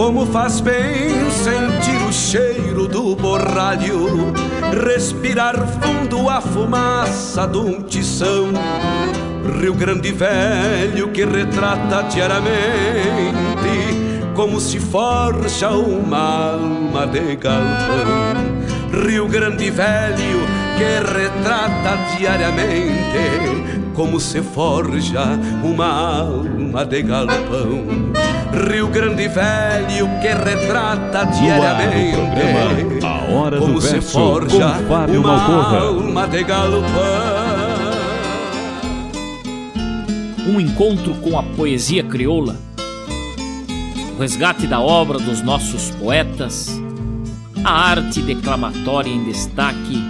Como faz bem sentir o cheiro do borralho, respirar fundo a fumaça de um tição. Rio Grande Velho que retrata diariamente como se forja uma alma de galpão. Rio Grande Velho que retrata diariamente como se forja uma alma de galpão. Rio Grande Velho que retrata diariamente a hora como do se forja uma Malcorra. alma de galpão. Um encontro com a poesia crioula, o resgate da obra dos nossos poetas, a arte declamatória em destaque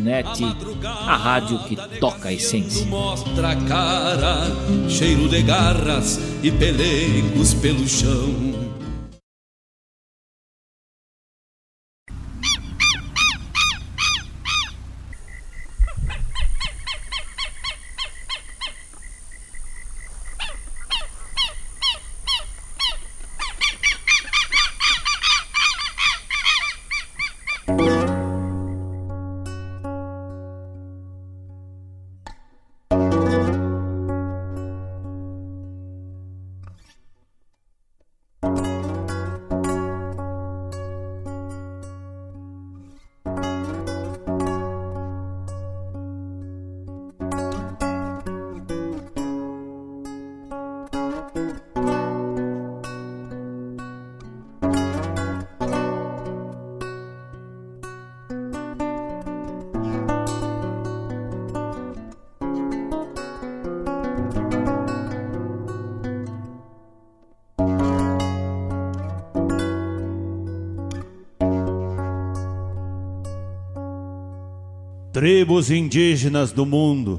Net, a rádio que toca a essência. Mostra a cara, cheiro de garras e pelegos pelo chão. Tribos indígenas do mundo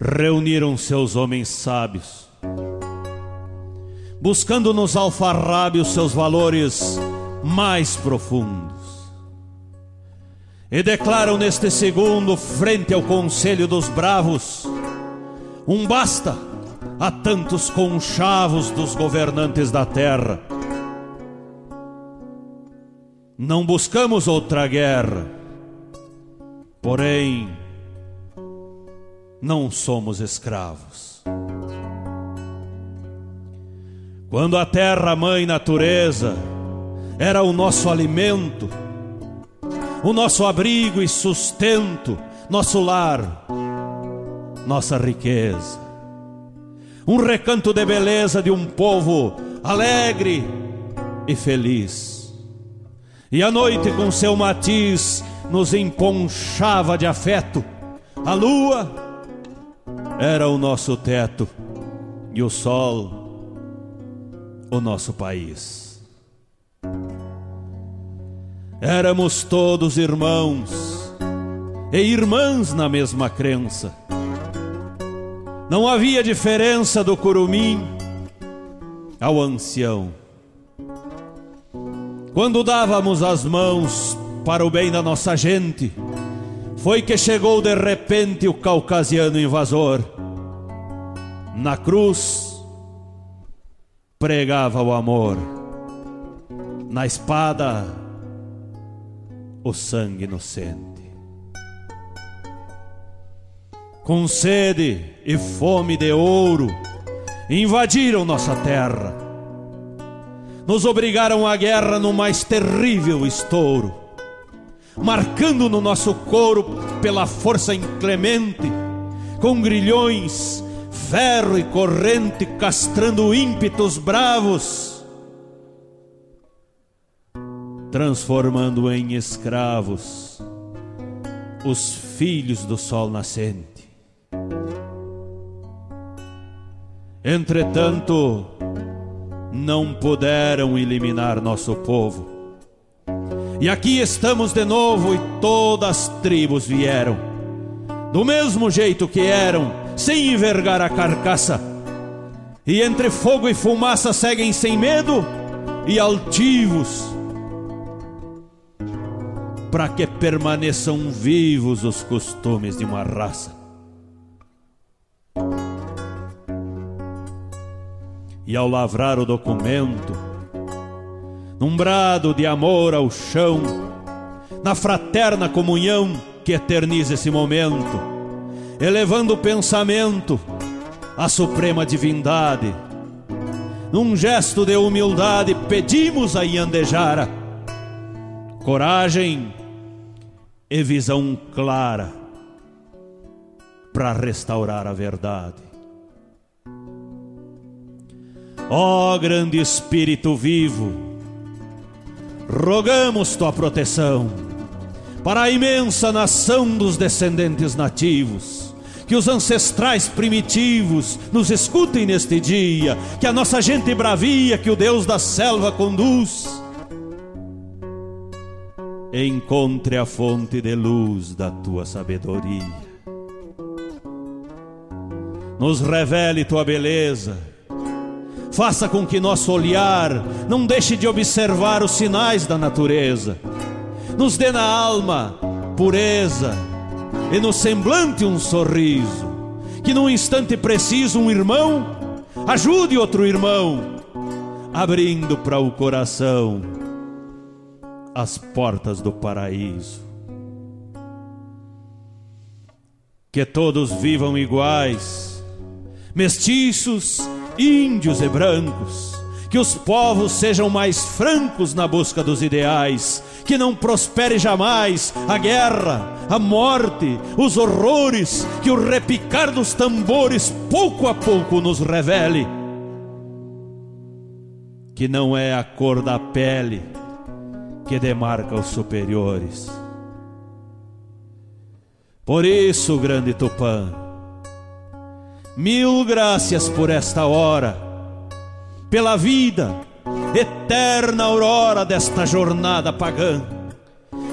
reuniram seus homens sábios, buscando nos alfarrábios seus valores mais profundos. E declaram neste segundo, frente ao conselho dos bravos, um basta a tantos conchavos dos governantes da terra. Não buscamos outra guerra, porém, não somos escravos. Quando a terra mãe natureza era o nosso alimento, o nosso abrigo e sustento, nosso lar, nossa riqueza. Um recanto de beleza de um povo alegre e feliz. E a noite com seu matiz nos emponchava de afeto. A lua era o nosso teto e o sol o nosso país. Éramos todos irmãos e irmãs na mesma crença. Não havia diferença do curumim ao ancião. Quando dávamos as mãos para o bem da nossa gente, foi que chegou de repente o caucasiano invasor. Na cruz pregava o amor, na espada o sangue inocente. Com sede e fome de ouro, invadiram nossa terra, nos obrigaram à guerra no mais terrível estouro marcando no nosso couro pela força inclemente, com grilhões, ferro e corrente, castrando ímpetos bravos, transformando em escravos os filhos do sol nascente. Entretanto, não puderam eliminar nosso povo e aqui estamos de novo e todas as tribos vieram, do mesmo jeito que eram, sem envergar a carcaça. E entre fogo e fumaça seguem sem medo e altivos, para que permaneçam vivos os costumes de uma raça. E ao lavrar o documento, num brado de amor ao chão, na fraterna comunhão que eterniza esse momento, elevando o pensamento à suprema divindade. Num gesto de humildade, pedimos a Yandejara coragem e visão clara para restaurar a verdade. Ó oh, grande Espírito vivo, rogamos tua proteção para a imensa nação dos descendentes nativos. Que os ancestrais primitivos nos escutem neste dia, que a nossa gente bravia, que o Deus da selva conduz, encontre a fonte de luz da tua sabedoria. Nos revele tua beleza faça com que nosso olhar não deixe de observar os sinais da natureza. Nos dê na alma pureza e no semblante um sorriso. Que num instante preciso um irmão ajude outro irmão, abrindo para o coração as portas do paraíso. Que todos vivam iguais, mestiços índios e brancos, que os povos sejam mais francos na busca dos ideais, que não prospere jamais a guerra, a morte, os horrores, que o repicar dos tambores pouco a pouco nos revele. Que não é a cor da pele que demarca os superiores. Por isso, grande Tupã, Mil graças por esta hora, pela vida, eterna aurora desta jornada pagã.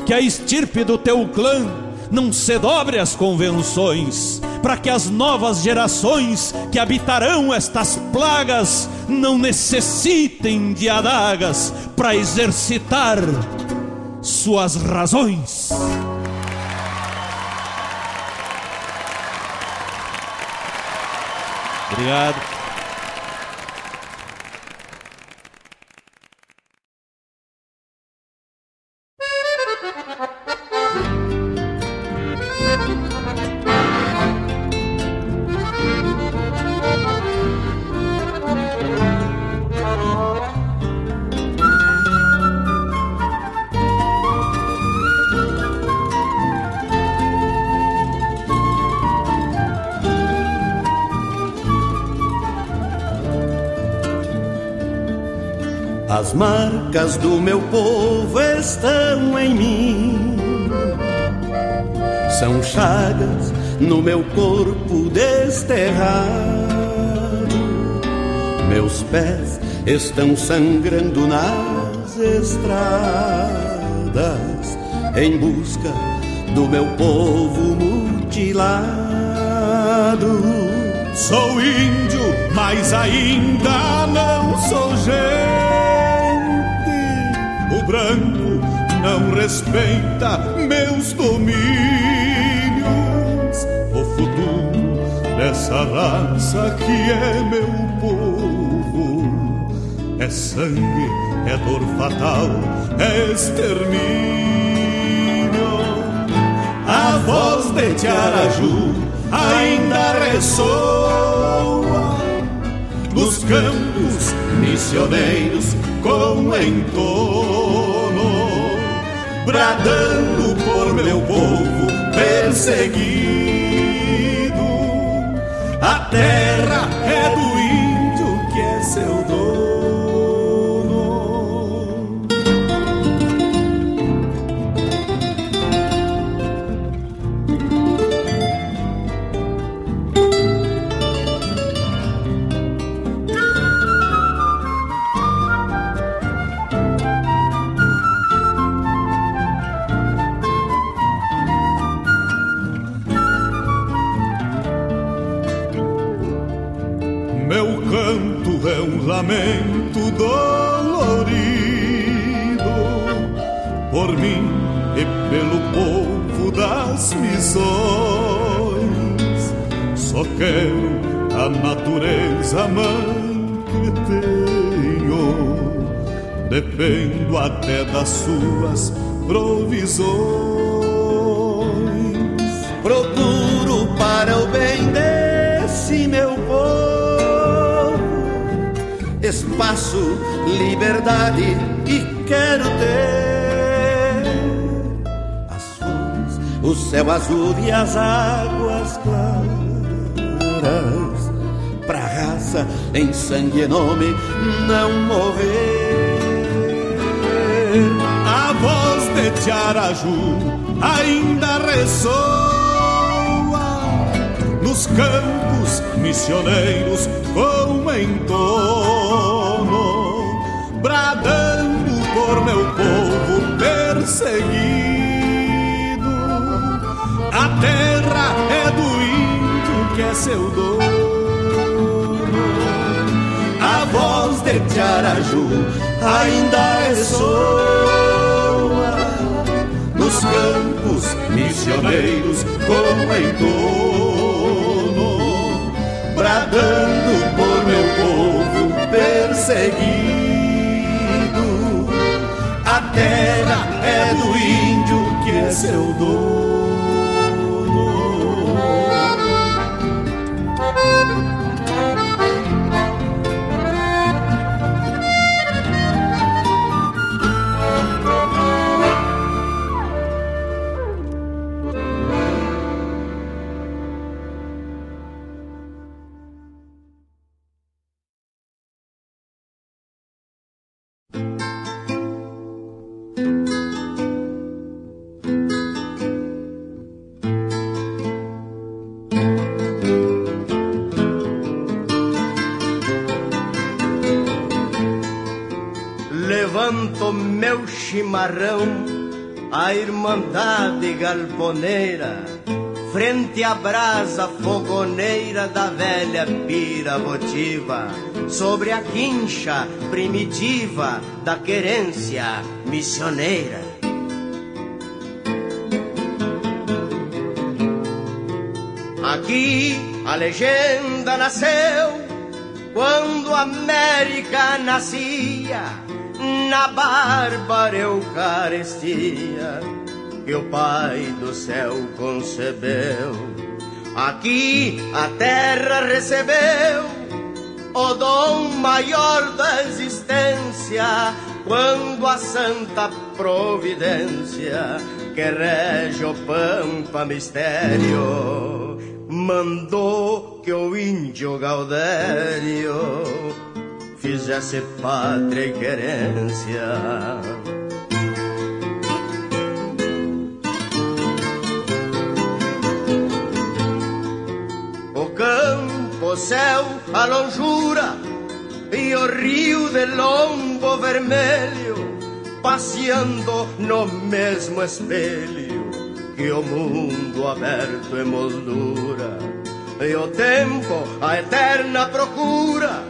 Que a estirpe do teu clã não se dobre as convenções, para que as novas gerações que habitarão estas plagas não necessitem de adagas para exercitar suas razões. Obrigado. As marcas do meu povo estão em mim. São chagas no meu corpo desterrado. Meus pés estão sangrando nas estradas em busca do meu povo mutilado. Sou índio, mas ainda não sou gente branco não respeita meus domínios. O futuro dessa raça que é meu povo é sangue, é dor fatal, é extermínio. A voz de Tiaraju ainda ressoa nos campos missioneiros com entono, bradando por meu povo perseguido. A até das suas provisões. Procuro para o bem desse meu povo espaço, liberdade e quero ter as flores, o céu azul e as águas claras, pra raça em sangue e nome não morrer. De Tiaraju ainda ressoa nos campos missioneiros com entono, bradando por meu povo perseguido. A terra é do índio que é seu dono. A voz de Tiaraju ainda ressoa nos campos missioneiros com entono bradando por meu povo perseguido. A terra é do índio que é seu dono. Chimarrão a Irmandade Galponeira, frente à brasa fogoneira da velha pira votiva, sobre a quincha primitiva da querência missioneira. Aqui a legenda nasceu quando a América nascia na bárbara Eucaristia que o Pai do céu concebeu. Aqui a terra recebeu o dom maior da existência quando a santa providência que rege o pampa mistério mandou que o índio Gaudério fizesse pátria e querência. O céu, a longura e o rio de lombo vermelho passeando no mesmo espelho que o mundo aberto emoldura e o tempo a eterna procura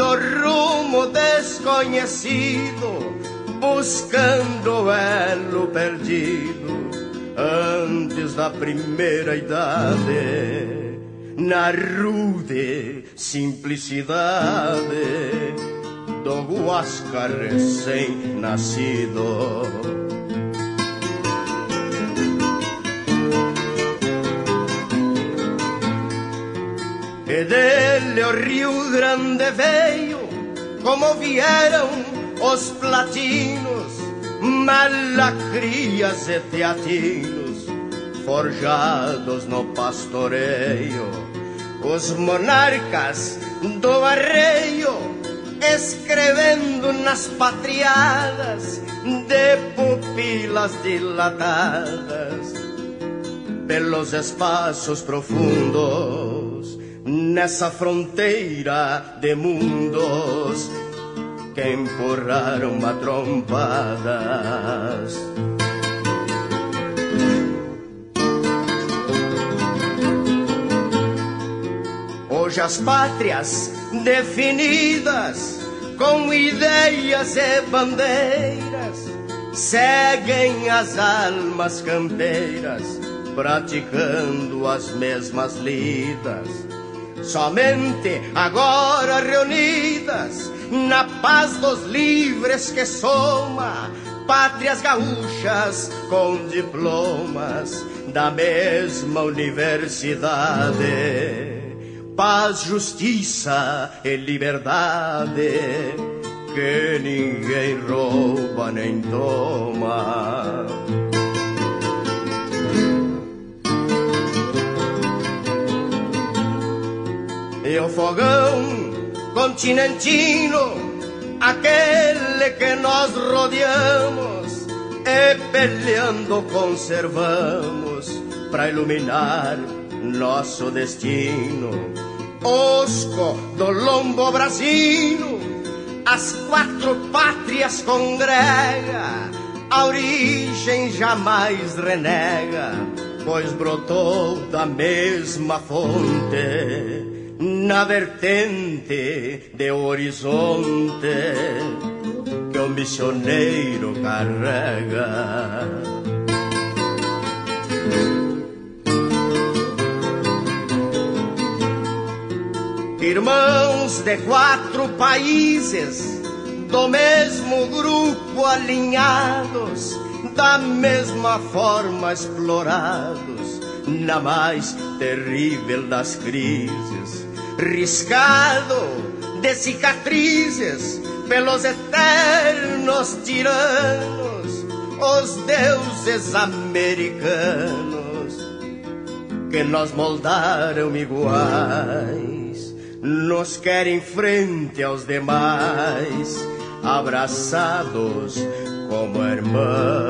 do rumo desconhecido buscando o elo perdido antes da primeira idade na rude simplicidade do Huasca recém-nascido. E dele o Rio Grande veio, como vieram os platinos, malacrias e teatinos, forjados no pastoreio, os monarcas do arreio, escrevendo nas patriadas de pupilas dilatadas pelos espaços profundos nessa fronteira de mundos que empurraram a trompadas. Hoje as pátrias definidas com ideias e bandeiras seguem as almas campeiras praticando as mesmas lidas Somente agora reunidas na paz dos livres que soma, pátrias gaúchas com diplomas da mesma universidade. Paz, justiça e liberdade que ninguém rouba nem toma. E o fogão continentino, aquele que nós rodeamos, e peleando conservamos para iluminar nosso destino. Osco do lombo brasino, as quatro pátrias congrega, a origem jamais renega, pois brotou da mesma fonte na vertente de horizonte que o missioneiro carrega. Irmãos de quatro países, do mesmo grupo alinhados, da mesma forma explorados, na mais terrível das crises riscado de cicatrizes pelos eternos tiranos, os deuses americanos que nos moldaram iguais, nos querem frente aos demais, abraçados como hermanos.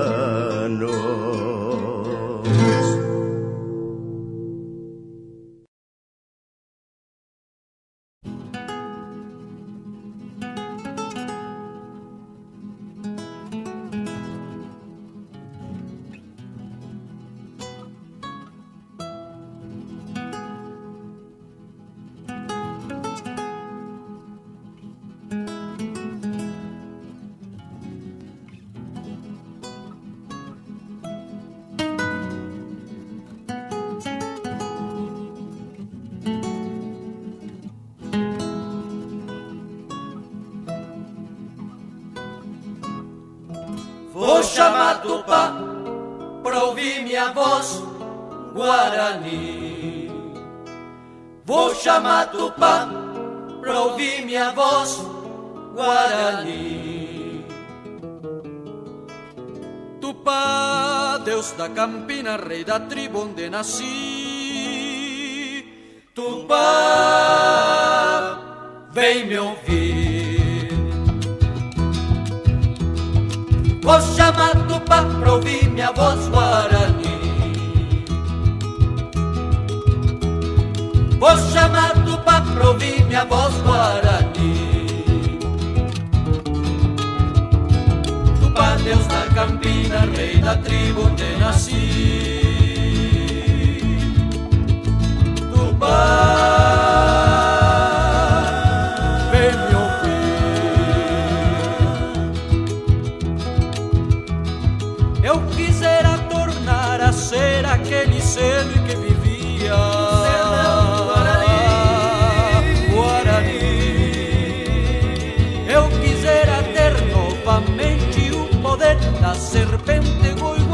Campina, rei da tribo onde nasci. Tupá, vem me ouvir. Vou chamar Tupá pra ouvir minha voz Guarani. Vou chamar Tupá pra ouvir minha voz Guarani. Campina, rei da tribo onde nasci. Tupá, vem me ouvir. Eu quisera tornar a ser aquele ser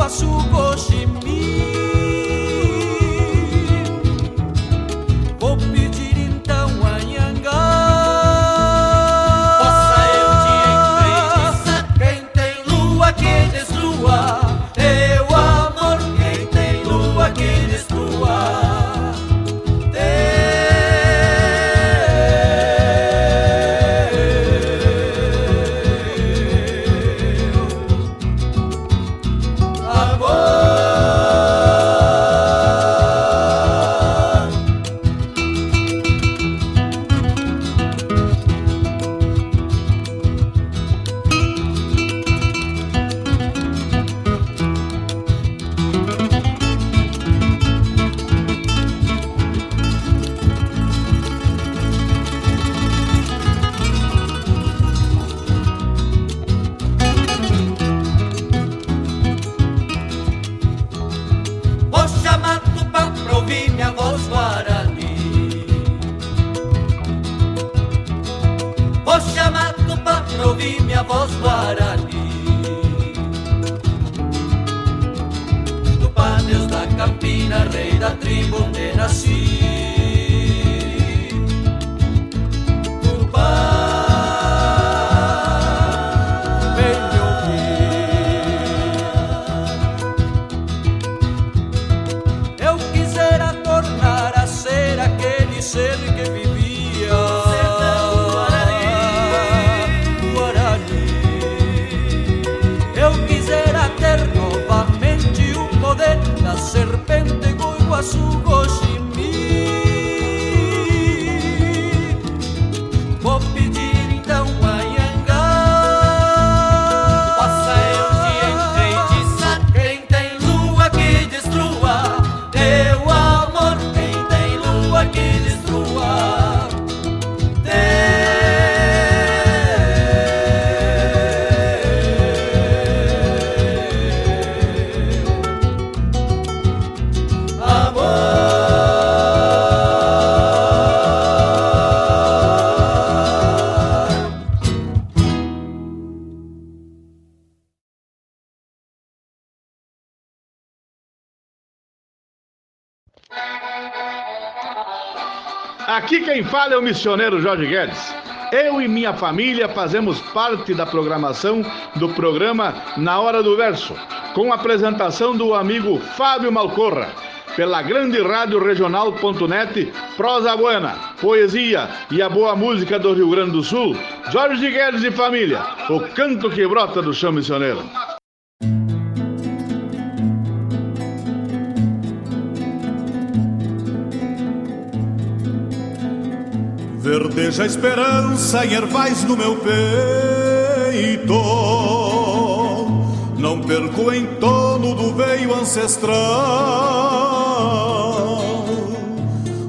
suko shimi. Fala é o missioneiro Jorge Guedes. Eu e minha família fazemos parte da programação do programa Na Hora do Verso, com a apresentação do amigo Fábio Malcorra, pela grande rádio regional.net, prosa buena, poesia e a boa música do Rio Grande do Sul. Jorge Guedes e família, o canto que brota do chão missioneiro. Verdeja a esperança em ervais no meu peito. Não perco o entono do veio ancestral.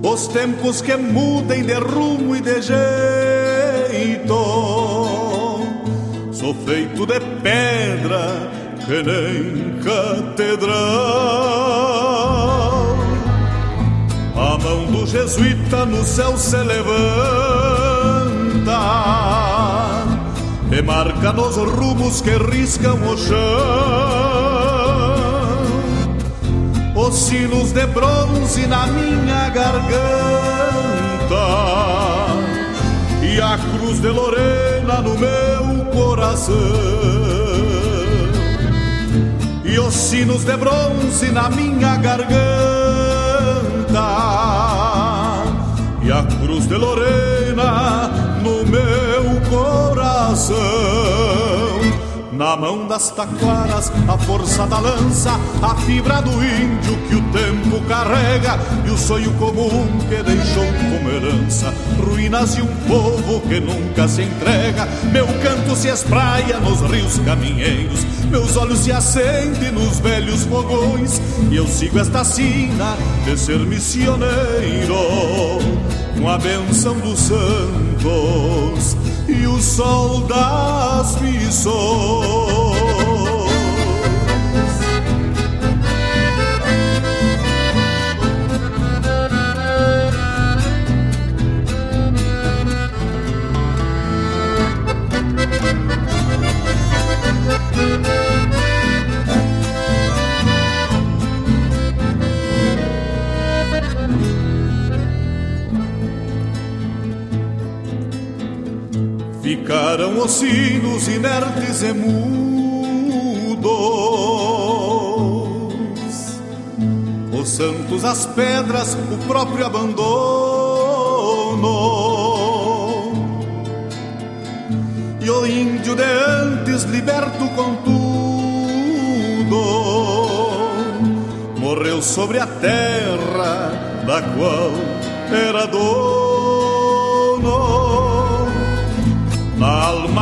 Os tempos que mudem de rumo e de jeito. Sou feito de pedra que nem catedral. Do jesuíta no céu se levanta, marca nos rumos que riscam o chão. Os sinos de bronze na minha garganta e a cruz de Lorena no meu coração. E os sinos de bronze na minha garganta e a cruz de Lorena no meu coração. Na mão das taquaras, a força da lança, a fibra do índio que o tempo carrega e o sonho comum que deixou como herança. Ruínas e um povo que nunca se entrega. Meu canto se espraia nos rios caminheiros, meus olhos se acendem nos velhos fogões e eu sigo esta sina de ser missioneiro com a benção dos santos e o sol das missões. Ficaram os sinos inertes e mudos, os santos, as pedras, o próprio abandono. E o índio de antes, liberto com tudo, morreu sobre a terra da qual era dono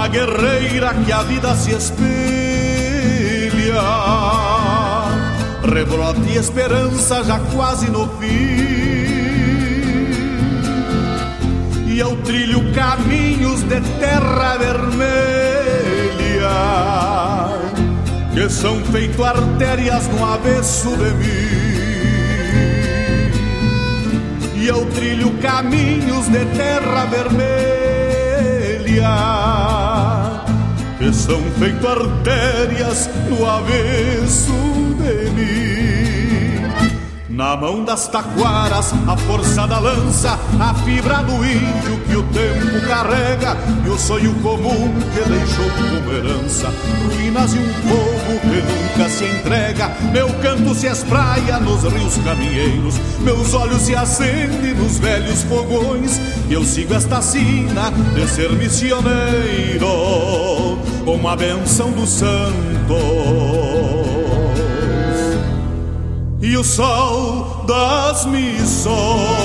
guerreira que a vida se espelha. Rebrote e esperança já quase no fim. E eu trilho caminhos de terra vermelha que são feito artérias no avesso de mim. E eu trilho caminhos de terra vermelha que são feito artérias no avesso de mim. Na mão das taquaras, a força da lança, a fibra do índio que o tempo carrega e o sonho comum que deixou como herança. Ruínas e um povo que nunca se entrega. Meu canto se espraia nos rios caminheiros, meus olhos se acendem nos velhos fogões. E eu sigo esta sina de ser missioneiro com a benção dos santos e o sol das missões.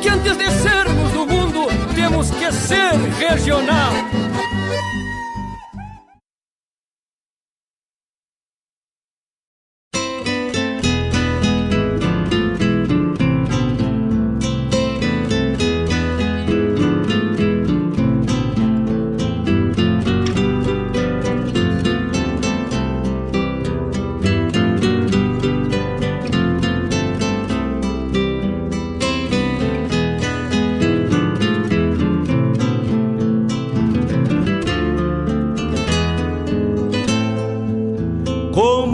que antes de sermos do mundo, temos que ser regional.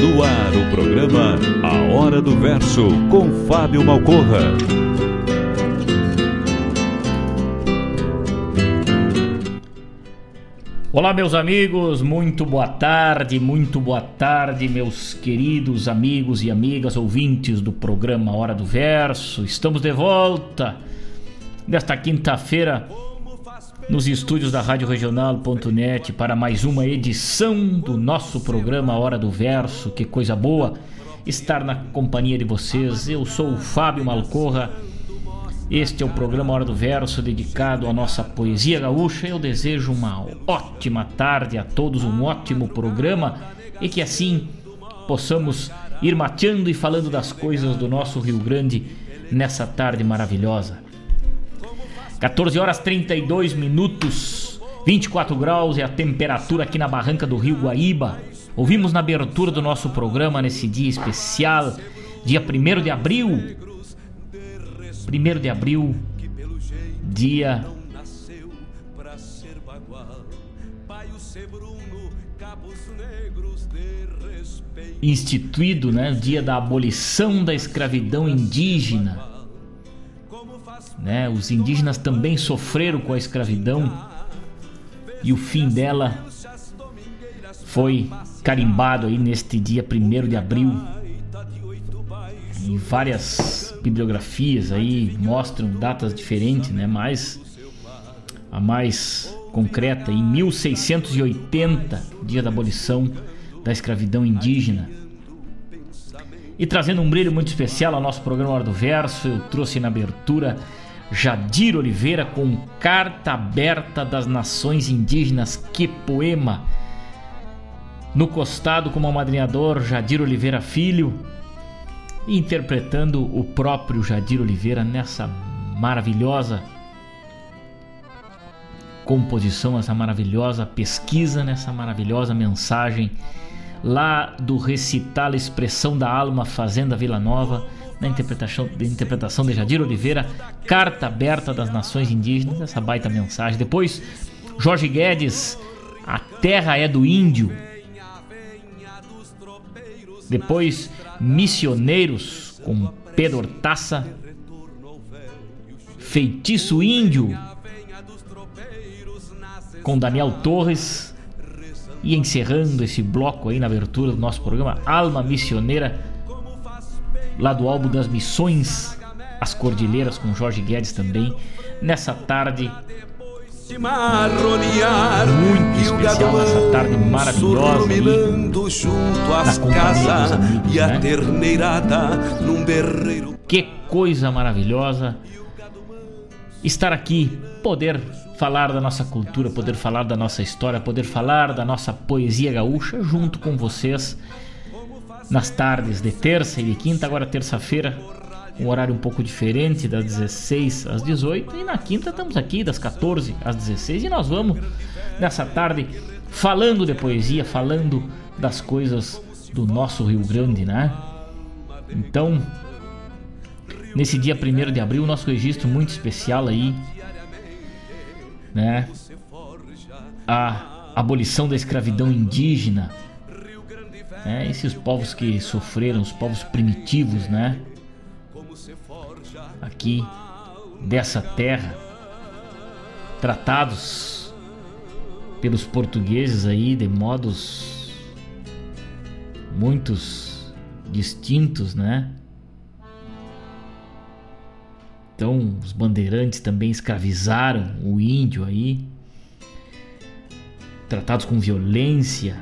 No ar o programa A Hora do Verso com Fábio Malcorra. Olá, meus amigos, muito boa tarde, muito boa tarde, meus queridos amigos e amigas ouvintes do programa Hora do Verso. Estamos de volta nesta quinta-feira nos estúdios da Rádio Regional.net para mais uma edição do nosso programa Hora do Verso. Que coisa boa estar na companhia de vocês. Eu sou o Fábio Malcorra. Este é o programa Hora do Verso dedicado à nossa poesia gaúcha. Eu desejo uma ótima tarde a todos, um ótimo programa e que assim possamos ir mateando e falando das coisas do nosso Rio Grande nessa tarde maravilhosa. 14 horas 32 minutos, 24 graus é a temperatura aqui na barranca do Rio Guaíba. Ouvimos na abertura do nosso programa nesse dia especial, dia 1 de abril. 1 de abril, dia instituído, né, dia da abolição da escravidão indígena né? Os indígenas também sofreram com a escravidão e o fim dela foi carimbado aí neste dia 1 de abril. E várias bibliografias aí mostram datas diferentes, né? Mas a mais concreta, em 1680, dia da abolição da escravidão indígena. E trazendo um brilho muito especial ao nosso programa Hora do Verso, eu trouxe na abertura Jadir Oliveira com Carta Aberta das Nações Indígenas, que poema. No costado, como amadrinhador, Jadir Oliveira Filho, interpretando o próprio Jadir Oliveira nessa maravilhosa composição, essa maravilhosa pesquisa, nessa maravilhosa mensagem lá do recital Expressão da Alma Fazenda Vila Nova na interpretação, de interpretação de Jadir Oliveira, Carta Aberta das Nações Indígenas, essa baita mensagem. Depois, Jorge Guedes, A Terra é do Índio. Depois, Missioneiros, com Pedro Taça, Feitiço Índio, com Daniel Torres. E encerrando esse bloco aí na abertura do nosso programa, Alma Missioneira lá do álbum das Missões, As Cordilheiras, com Jorge Guedes também, nessa tarde muito especial nessa tarde maravilhosa aí, junto às casas amigos, e a né? terneirada num berreiro. Que coisa maravilhosa estar aqui, poder falar da nossa cultura, poder falar da nossa história, poder falar da nossa poesia gaúcha junto com vocês nas tardes de terça e de quinta, agora terça-feira, um horário um pouco diferente, das 16 às 18, e na quinta estamos aqui das 14 às 16 e nós vamos nessa tarde falando de poesia, falando das coisas do nosso Rio Grande, né? Então, nesse dia 1 de abril, nosso registro muito especial aí, né? A abolição da escravidão indígena né? Esses povos que sofreram, os povos primitivos, né? Aqui dessa terra. tratados pelos portugueses aí de modos muitos distintos, né? Então, os bandeirantes também escravizaram o índio aí, tratados com violência,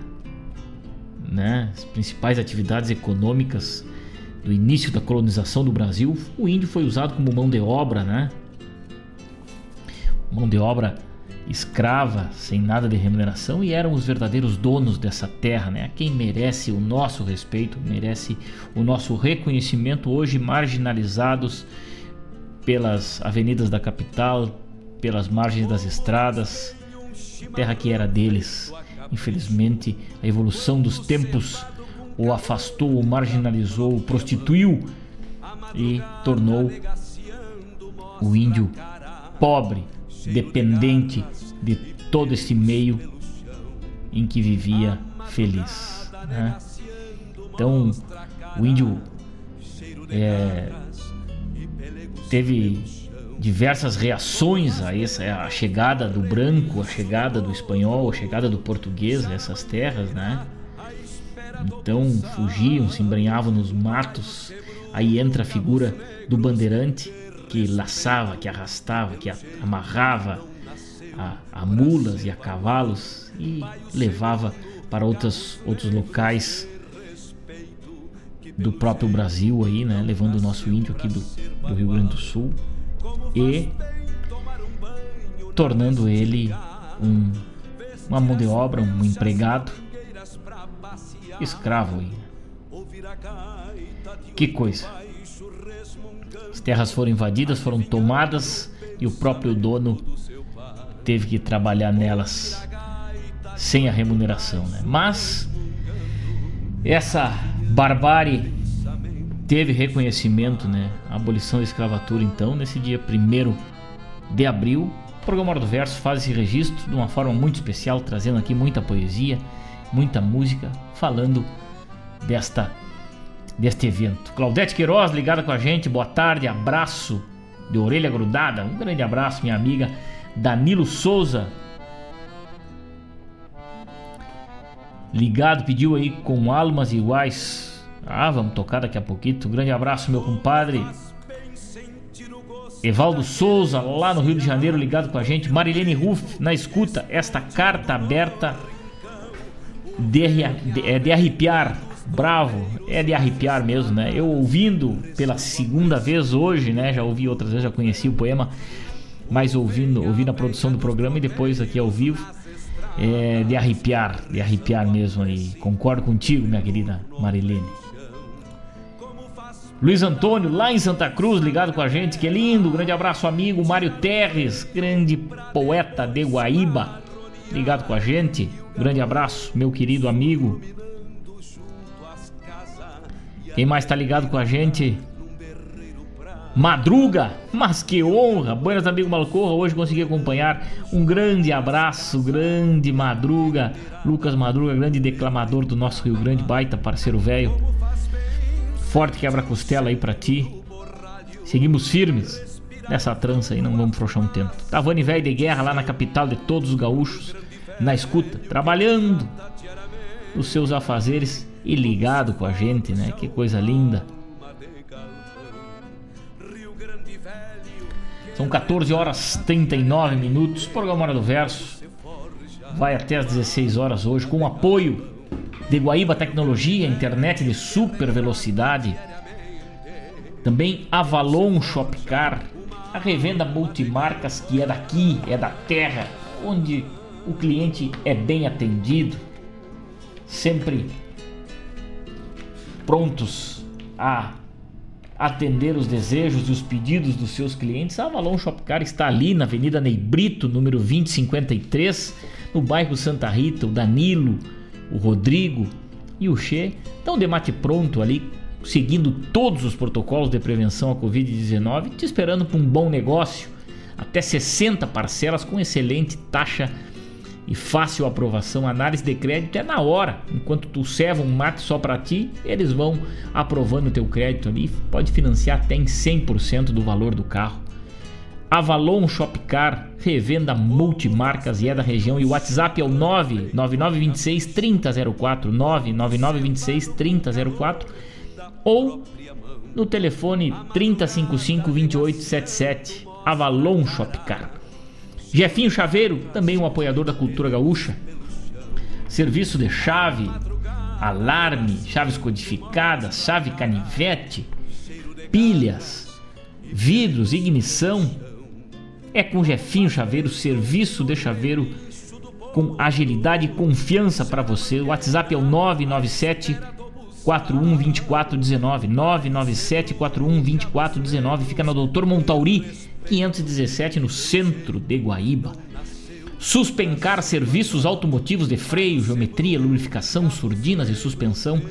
né? As principais atividades econômicas do início da colonização do Brasil, o índio foi usado como mão de obra, né? Mão de obra escrava, sem nada de remuneração, e eram os verdadeiros donos dessa terra, né? Quem merece o nosso respeito, merece o nosso reconhecimento, hoje marginalizados pelas avenidas da capital, pelas margens das estradas, terra que era deles. Infelizmente, a evolução dos tempos o afastou, o marginalizou, o prostituiu e tornou o índio pobre, dependente de todo esse meio em que vivia feliz. Né? Então, o índio é, teve diversas reações a essa a chegada do branco, a chegada do espanhol, a chegada do português a essas terras, né? Então fugiam, se embrenhavam nos matos. Aí entra a figura do bandeirante que laçava, que arrastava, que amarrava a, a mulas e a cavalos e levava para outros, outros locais do próprio Brasil aí, né? Levando o nosso índio aqui do, do Rio Grande do Sul e tornando ele um, uma mão de obra, um empregado escravo. Que coisa. As terras foram invadidas, foram tomadas e o próprio dono teve que trabalhar nelas sem a remuneração, né? Mas essa barbárie teve reconhecimento, né? A abolição da escravatura, então, nesse dia 1 de abril. O programa Hora do Verso faz esse registro de uma forma muito especial, trazendo aqui muita poesia, muita música, falando desta deste evento. Claudete Queiroz ligada com a gente, boa tarde, abraço de orelha grudada, um grande abraço, minha amiga Danilo Souza. Ligado, pediu aí com almas iguais. Ah, vamos tocar daqui a pouquinho. Um grande abraço, meu compadre. Evaldo Souza, lá no Rio de Janeiro, ligado com a gente. Marilene Ruff, na escuta, esta carta aberta de, de, é de arrepiar. Bravo, é de arrepiar mesmo, né? Eu ouvindo pela segunda vez hoje, né? Já ouvi outras vezes, já conheci o poema, mas ouvindo, ouvindo a produção do programa e depois aqui ao vivo, é de arrepiar, de arrepiar mesmo aí. Concordo contigo, minha querida Marilene. Luiz Antônio, lá em Santa Cruz, ligado com a gente, que lindo. Grande abraço, amigo. Mário Terres, grande poeta de Guaíba, ligado com a gente. Grande abraço, meu querido amigo. Quem mais está ligado com a gente? Madruga, mas que honra! Buenas, amigo Malcorra. Hoje consegui acompanhar. Um grande abraço, grande Madruga. Lucas Madruga, grande declamador do nosso Rio Grande, baita parceiro velho. Forte quebra-costela aí para ti. Seguimos firmes nessa trança aí, não vamos frouxar um tempo. Tavani velho de guerra lá na capital de todos os gaúchos, na escuta, trabalhando os seus afazeres e ligado com a gente, né? Que coisa linda. São 14 horas 39 minutos. Programa Hora do Verso vai até às 16 horas hoje com apoio de Guaíba Tecnologia, internet de super velocidade. Também Avalon Shopcar, a revenda multimarcas que é daqui, é da terra, onde o cliente é bem atendido, sempre prontos a atender os desejos e os pedidos dos seus clientes. A Avalon Shopcar está ali na Avenida Neibrito, número 2053, no bairro Santa Rita, o Danilo o Rodrigo e o Che estão de mate pronto ali, seguindo todos os protocolos de prevenção à Covid-19, te esperando para um bom negócio. Até 60 parcelas com excelente taxa e fácil aprovação. Análise de crédito é na hora. Enquanto tu serve um mate só para ti, eles vão aprovando o teu crédito ali. Pode financiar até em 100% do valor do carro. Avalon Shopcar, revenda multimarcas e é da região. E o WhatsApp é o 99926 3004, 99926 3004 ou no telefone 3055 2877, Avalon Shopcar. Jefinho Chaveiro, também um apoiador da cultura gaúcha. Serviço de chave, alarme, chaves codificadas, chave canivete, pilhas, vidros, ignição. É com Jefinho Chaveiro, serviço de chaveiro com agilidade e confiança para você. O WhatsApp é o 997 41 24 19 997 41 24 19 fica na Doutor Montauri 517 no centro de Guaíba. Suspencar serviços automotivos de freio, geometria, lubrificação, surdinas e suspensão.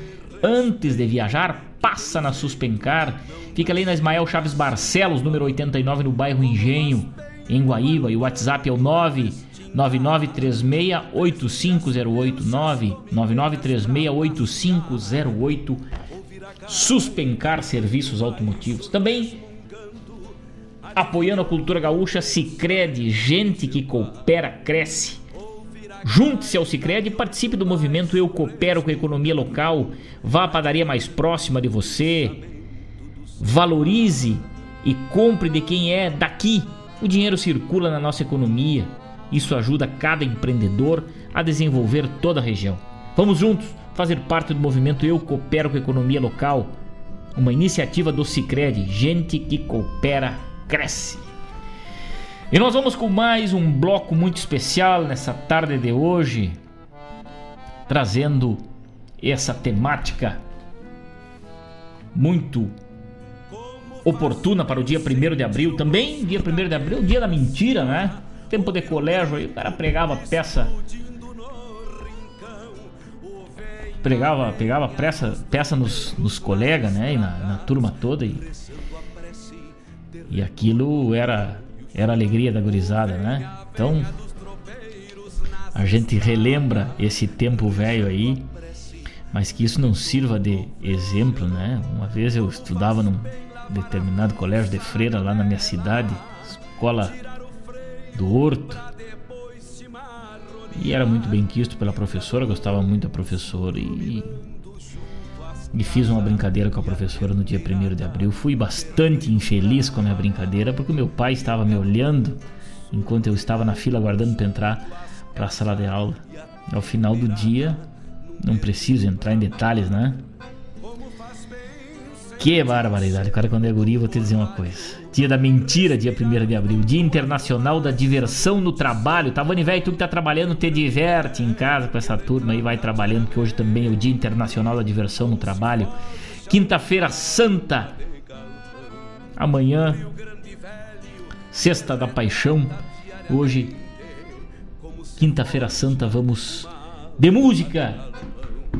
Antes de viajar, passa na Suspencar. Fica ali na Ismael Chaves Barcelos, número 89, no bairro Engenho, em Guaíba. E o WhatsApp é o 999368508. 999368508. Suspencar serviços automotivos. Também apoiando a cultura gaúcha, Cicred, gente que coopera, cresce. Junte-se ao Cicred e participe do movimento Eu Coopero com a Economia Local. Vá à padaria mais próxima de você. Valorize e compre de quem é daqui. O dinheiro circula na nossa economia. Isso ajuda cada empreendedor a desenvolver toda a região. Vamos juntos fazer parte do movimento Eu Coopero com a Economia Local. Uma iniciativa do Cicred, gente que coopera, cresce. E nós vamos com mais um bloco muito especial nessa tarde de hoje, trazendo essa temática muito oportuna para o dia 1 de abril. Também dia 1 de abril, dia da mentira, né? Tempo de colégio aí, o cara pregava peça. Pregava, pegava peça, peça nos, nos colegas, né? E na, na turma toda. E e aquilo era era alegria da gurizada, né? Então a gente relembra esse tempo velho aí, mas que isso não sirva de exemplo, né? Uma vez eu estudava num determinado colégio de freira lá na minha cidade, escola do Horto. E era muito bem quisto pela professora, gostava muito da professora e e fiz uma brincadeira com a professora no dia 1 de abril. Fui bastante infeliz com a minha brincadeira porque o meu pai estava me olhando enquanto eu estava na fila aguardando para entrar para a sala de aula. Ao final do dia, não preciso entrar em detalhes, né? Que barbaridade. Cara, quando é guri, vou te dizer uma coisa. Dia da mentira, dia 1 de abril. Dia Internacional da Diversão no Trabalho. Tavani, velho, tu que tá trabalhando, te diverte em casa com essa turma aí, vai trabalhando, que hoje também é o Dia Internacional da Diversão no Trabalho. Quinta-feira Santa. Amanhã, Sexta da Paixão. Hoje, Quinta-feira Santa, vamos de música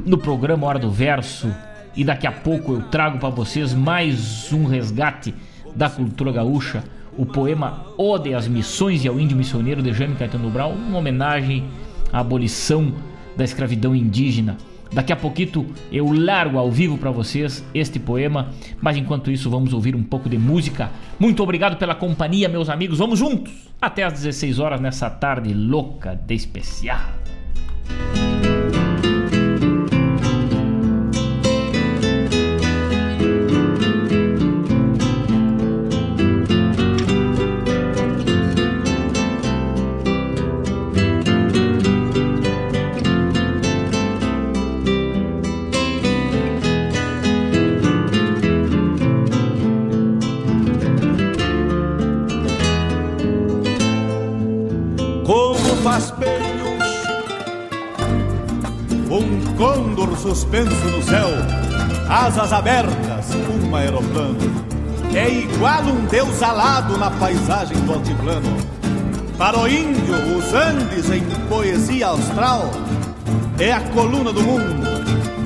no programa Hora do Verso e daqui a pouco eu trago para vocês mais um resgate da cultura gaúcha, o poema Ode às Missões e ao Índio Missioneiro de Jaime Caetano Brau, uma homenagem à abolição da escravidão indígena. Daqui a pouquinho eu largo ao vivo para vocês este poema, mas enquanto isso vamos ouvir um pouco de música. Muito obrigado pela companhia, meus amigos. Vamos juntos até às 16 horas nessa tarde louca de especial. Suspenso no céu, asas abertas, um aeroplano. É igual um deus alado na paisagem do altiplano. Para o índio, os Andes em poesia austral é a coluna do mundo,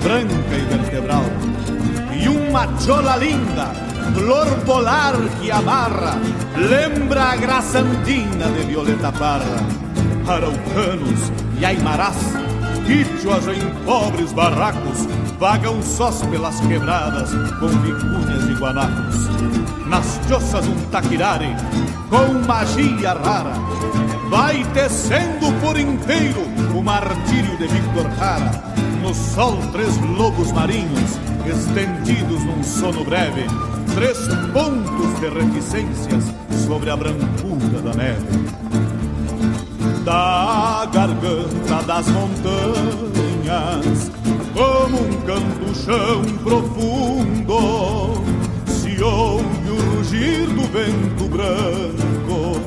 branca e vertebral. E uma chola linda, flor polar que amarra, lembra a graça andina de Violeta Parra. Araucanos e aimarás Quichuas em pobres barracos vagam sós pelas quebradas com vicunhas e guanacos. nas choças um taquirare com magia rara. Vai tecendo por inteiro o martírio de Victor Jara. No sol, três lobos marinhos estendidos num sono breve. Três pontos de reticências sobre a brancura da neve. Da garganta das montanhas, como um canto-chão profundo, se ouve o rugir do vento branco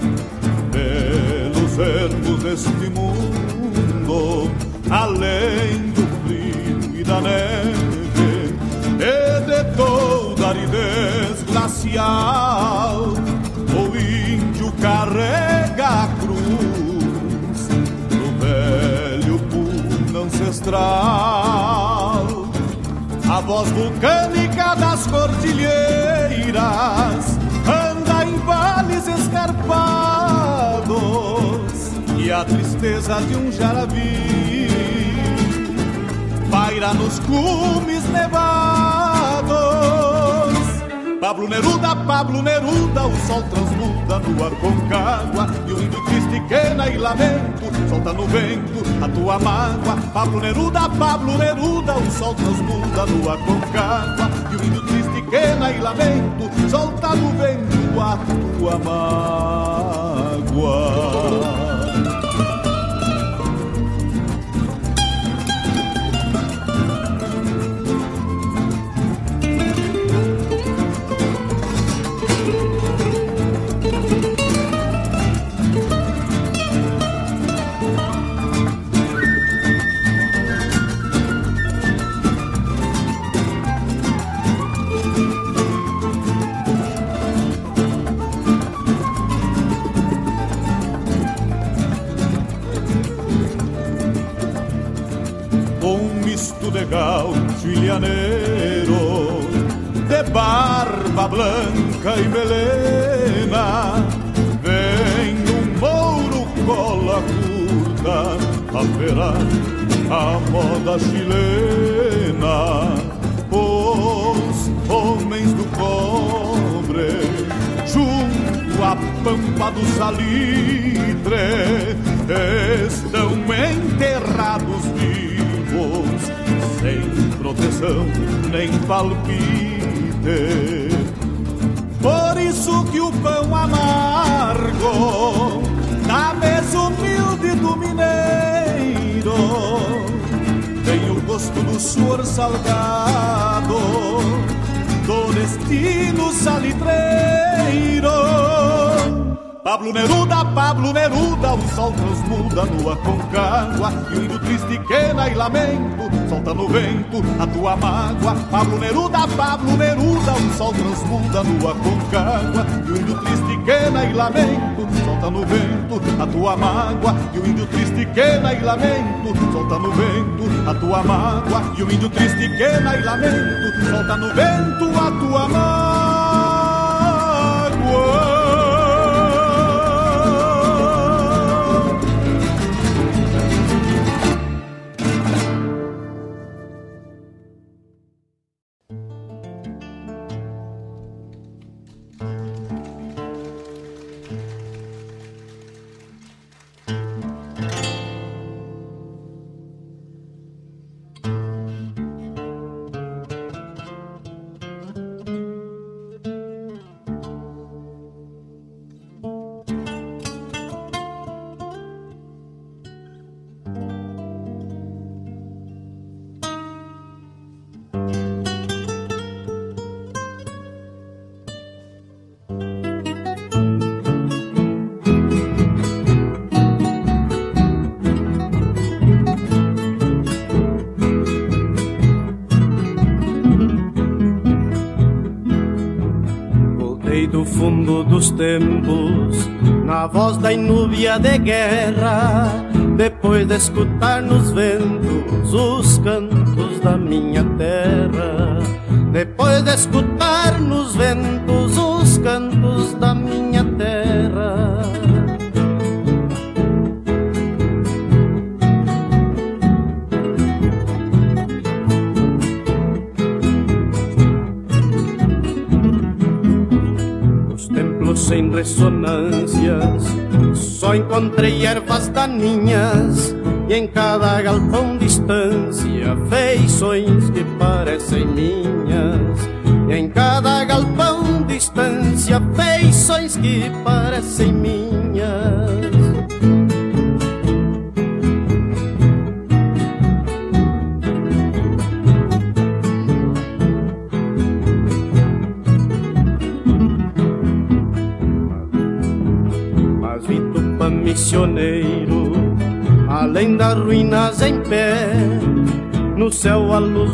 pelos ermos deste mundo, além do frio e da neve, e de toda aridez glacial, ancestral. A voz vulcânica das cordilheiras anda em vales escarpados e a tristeza de um jarabi paira nos cumes nevados. Pablo Neruda, Pablo Neruda, o sol transmuda no Aconcagua E o índio triste quena e lamento, solta no vento a tua mágoa. Pablo Neruda, Pablo Neruda, o sol transmuda no Aconcagua E o índio triste quena e lamento, solta no vento a tua mágoa de gaúcho ilhaneiro, de barba blanca e melena, vem um mouro cola curta ferar a moda chilena. Os homens do cobre, junto à pampa do salitre, estão enterrados vivos sem proteção nem palpite. Por isso que o pão amargo da mesa humilde do mineiro tem o gosto do suor salgado do destino salitreiro. Pablo Neruda, Pablo Neruda, o sol transmuda no Aconcagua E o índio triste quena e lamento, solta no vento a tua mágoa. Pablo Neruda, Pablo Neruda, o sol transmuda no Aconcagua E o índio triste quena e lamento, solta no vento a tua mágoa. E o índio triste quena e lamento, solta no vento a tua mágoa. E o índio triste quena e lamento, solta no vento a tua mágoa dos tempos, na voz da inúbia de guerra, depois de escutar nos ventos os cantos da minha terra, depois de escutar entre ervas daninhas e em cada galpão distância feições que parecem minhas. E em cada galpão distância feições que parecem céu a luz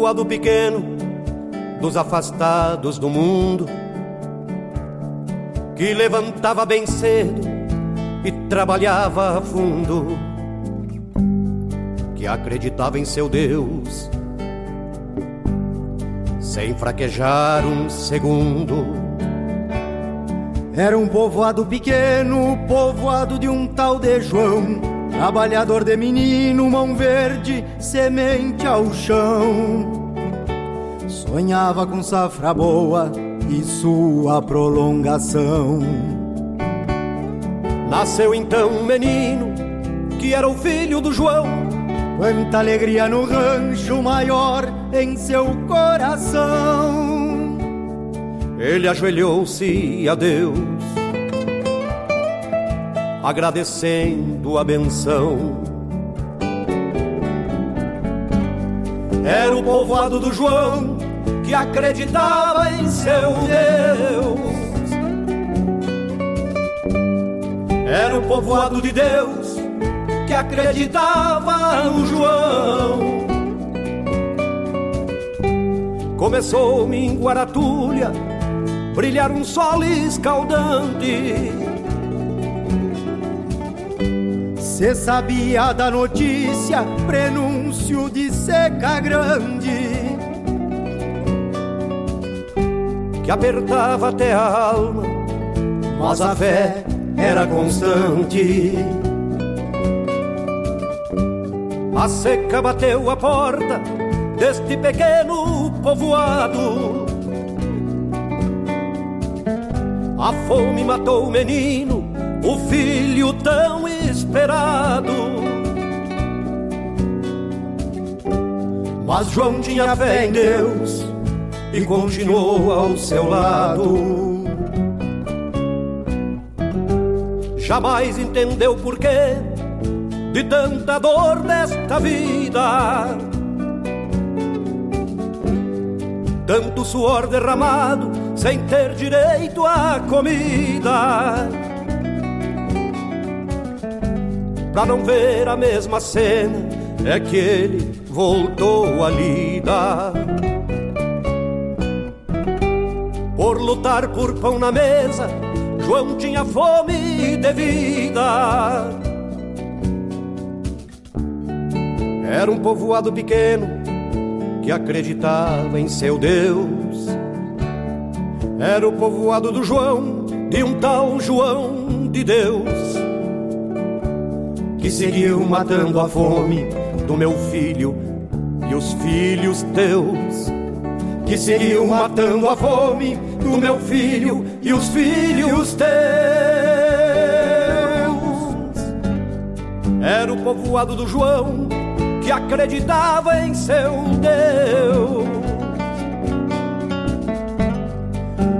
Povoado pequeno, dos afastados do mundo, que levantava bem cedo e trabalhava a fundo, que acreditava em seu Deus, sem fraquejar um segundo. Era um povoado pequeno, povoado de um tal de João, trabalhador de menino, mão verde, semente ao chão. Sonhava com safra boa e sua prolongação. Nasceu então um menino, que era o filho do João, Quanta alegria no rancho maior em seu coração. Ele ajoelhou-se a Deus, agradecendo a benção. Era o povoado do João que acreditava em seu Deus. Era o povoado de Deus que acreditava no João. Começou-me em Guaratulha brilhar um sol escaldante. Cê sabia da notícia, prenúncio de seca grande. que apertava até a alma, mas a fé era constante. A seca bateu a porta deste pequeno povoado. A fome matou o menino, o filho tão esperado. Mas João tinha fé em Deus e continuou ao seu lado. Jamais entendeu por quê de tanta dor nesta vida. Tanto suor derramado sem ter direito à comida. Pra não ver a mesma cena, é que ele voltou à lida. Por lutar por pão na mesa, João tinha fome de vida. Era um povoado pequeno que acreditava em seu Deus. Era o povoado do João, de um tal João de Deus, que seguiu matando a fome do meu filho e os filhos teus que seguiu matando a fome do meu filho e os filhos teus. Era o povoado do João que acreditava em seu Deus.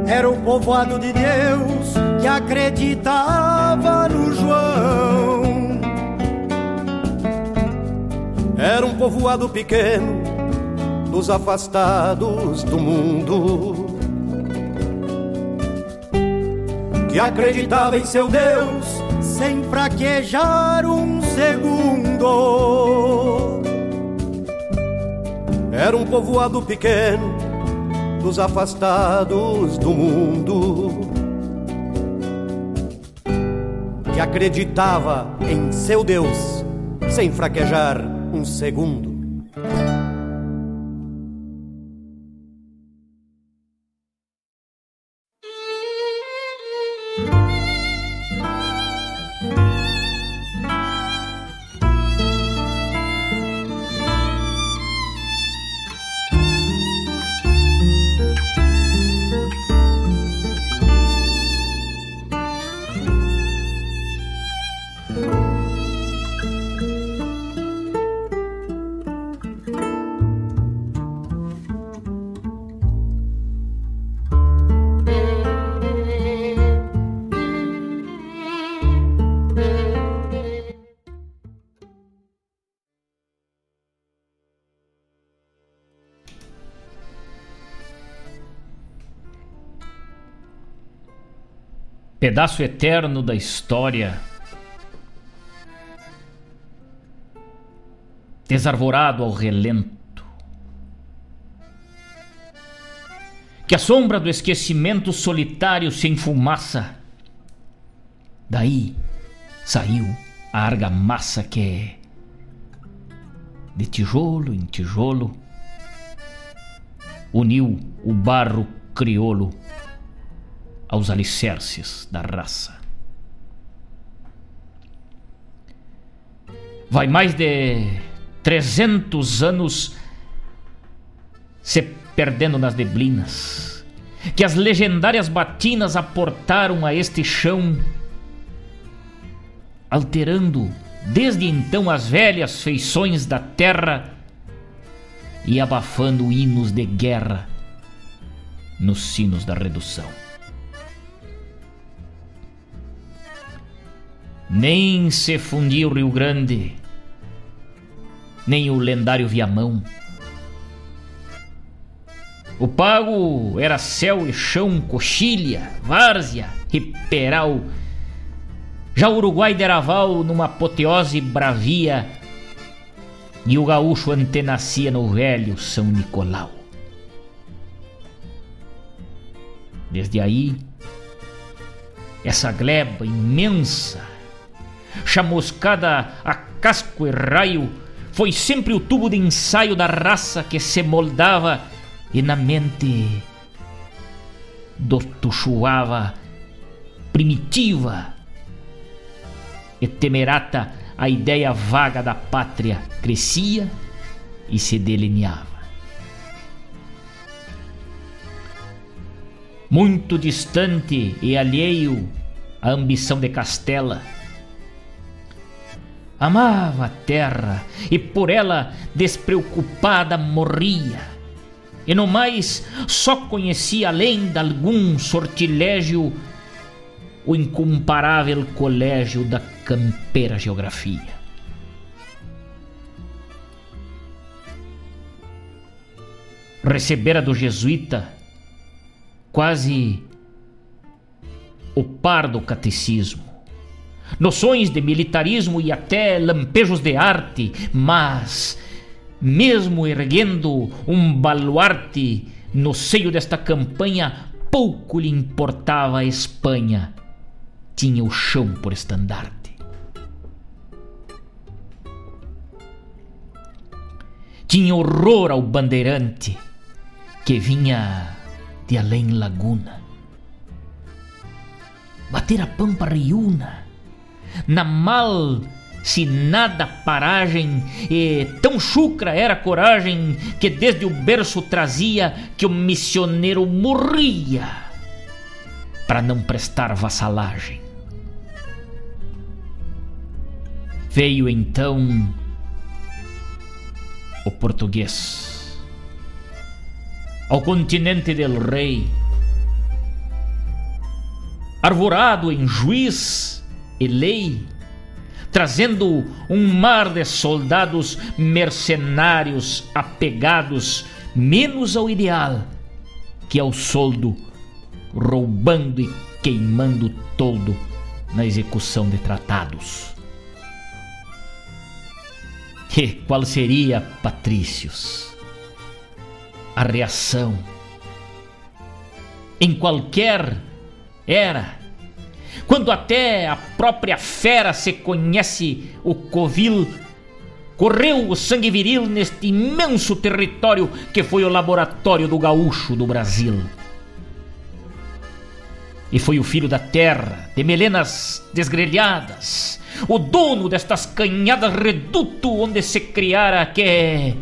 Era o povoado de Deus que acreditava no João. Era um povoado pequeno dos afastados do mundo. Que acreditava em seu Deus sem fraquejar um segundo. Era um povoado pequeno dos afastados do mundo. que acreditava em seu Deus, sem fraquejar um segundo. Pedaço eterno da história, desarvorado ao relento, que a sombra do esquecimento solitário se enfumaça. Daí saiu a argamassa que, é de tijolo em tijolo, uniu o barro crioulo aos alicerces da raça. Vai mais de 300 anos se perdendo nas neblinas, que as legendárias batinas aportaram a este chão, alterando desde então as velhas feições da terra e abafando hinos de guerra nos sinos da redução. Nem se fundia o Rio Grande, nem o lendário Viamão. O pago era céu e chão, coxilha, várzea e peral. Já o Uruguai deraval numa apoteose bravia e o gaúcho antenacia no velho São Nicolau. Desde aí, essa gleba imensa chamuscada a casco e raio, foi sempre o tubo de ensaio da raça que se moldava e na mente do tuchuava primitiva e temerata a ideia vaga da pátria crescia e se delineava. Muito distante e alheio à ambição de Castela, Amava a terra e por ela despreocupada morria. E no mais só conhecia além de algum sortilégio o incomparável colégio da campeira geografia. Recebera do jesuíta quase o par do catecismo noções de militarismo e até lampejos de arte, mas, mesmo erguendo um baluarte no seio desta campanha, pouco lhe importava a Espanha. Tinha o chão por estandarte. Tinha horror ao bandeirante que vinha de além laguna. Bater a pampa riuna na mal se nada paragem, e tão chucra era a coragem que desde o berço trazia que o missioneiro morria para não prestar vassalagem. Veio então o português ao continente del rei, arvorado em juiz e lei, trazendo um mar de soldados mercenários apegados menos ao ideal que ao soldo, roubando e queimando todo na execução de tratados. E qual seria, patrícios, a reação em qualquer era quando até a própria fera se conhece o covil, correu o sangue viril neste imenso território que foi o laboratório do gaúcho do Brasil. E foi o filho da terra, de melenas desgrelhadas, o dono destas canhadas reduto onde se criara que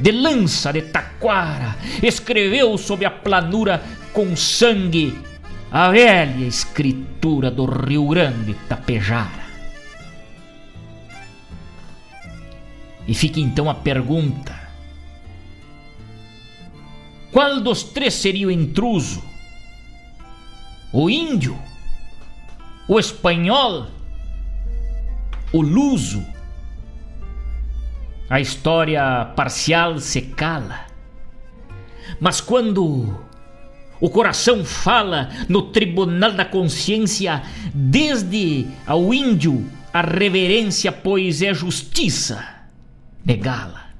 de lança de taquara, escreveu sob a planura com sangue a velha escritura do Rio Grande Tapejara. E fica então a pergunta: qual dos três seria o intruso? O índio? O espanhol? O luso? A história parcial se cala. Mas quando o coração fala no tribunal da consciência, desde ao índio a reverência, pois é justiça negá-la.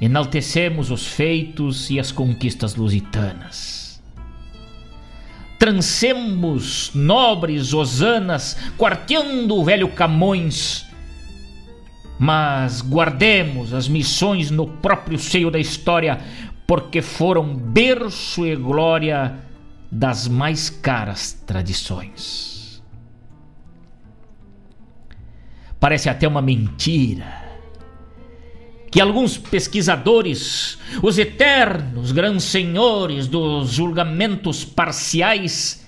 Enaltecemos os feitos e as conquistas lusitanas. Trancemos nobres osanas, quarteando o velho Camões mas guardemos as missões no próprio seio da história, porque foram berço e glória das mais caras tradições. Parece até uma mentira que alguns pesquisadores, os eternos grandes senhores dos julgamentos parciais,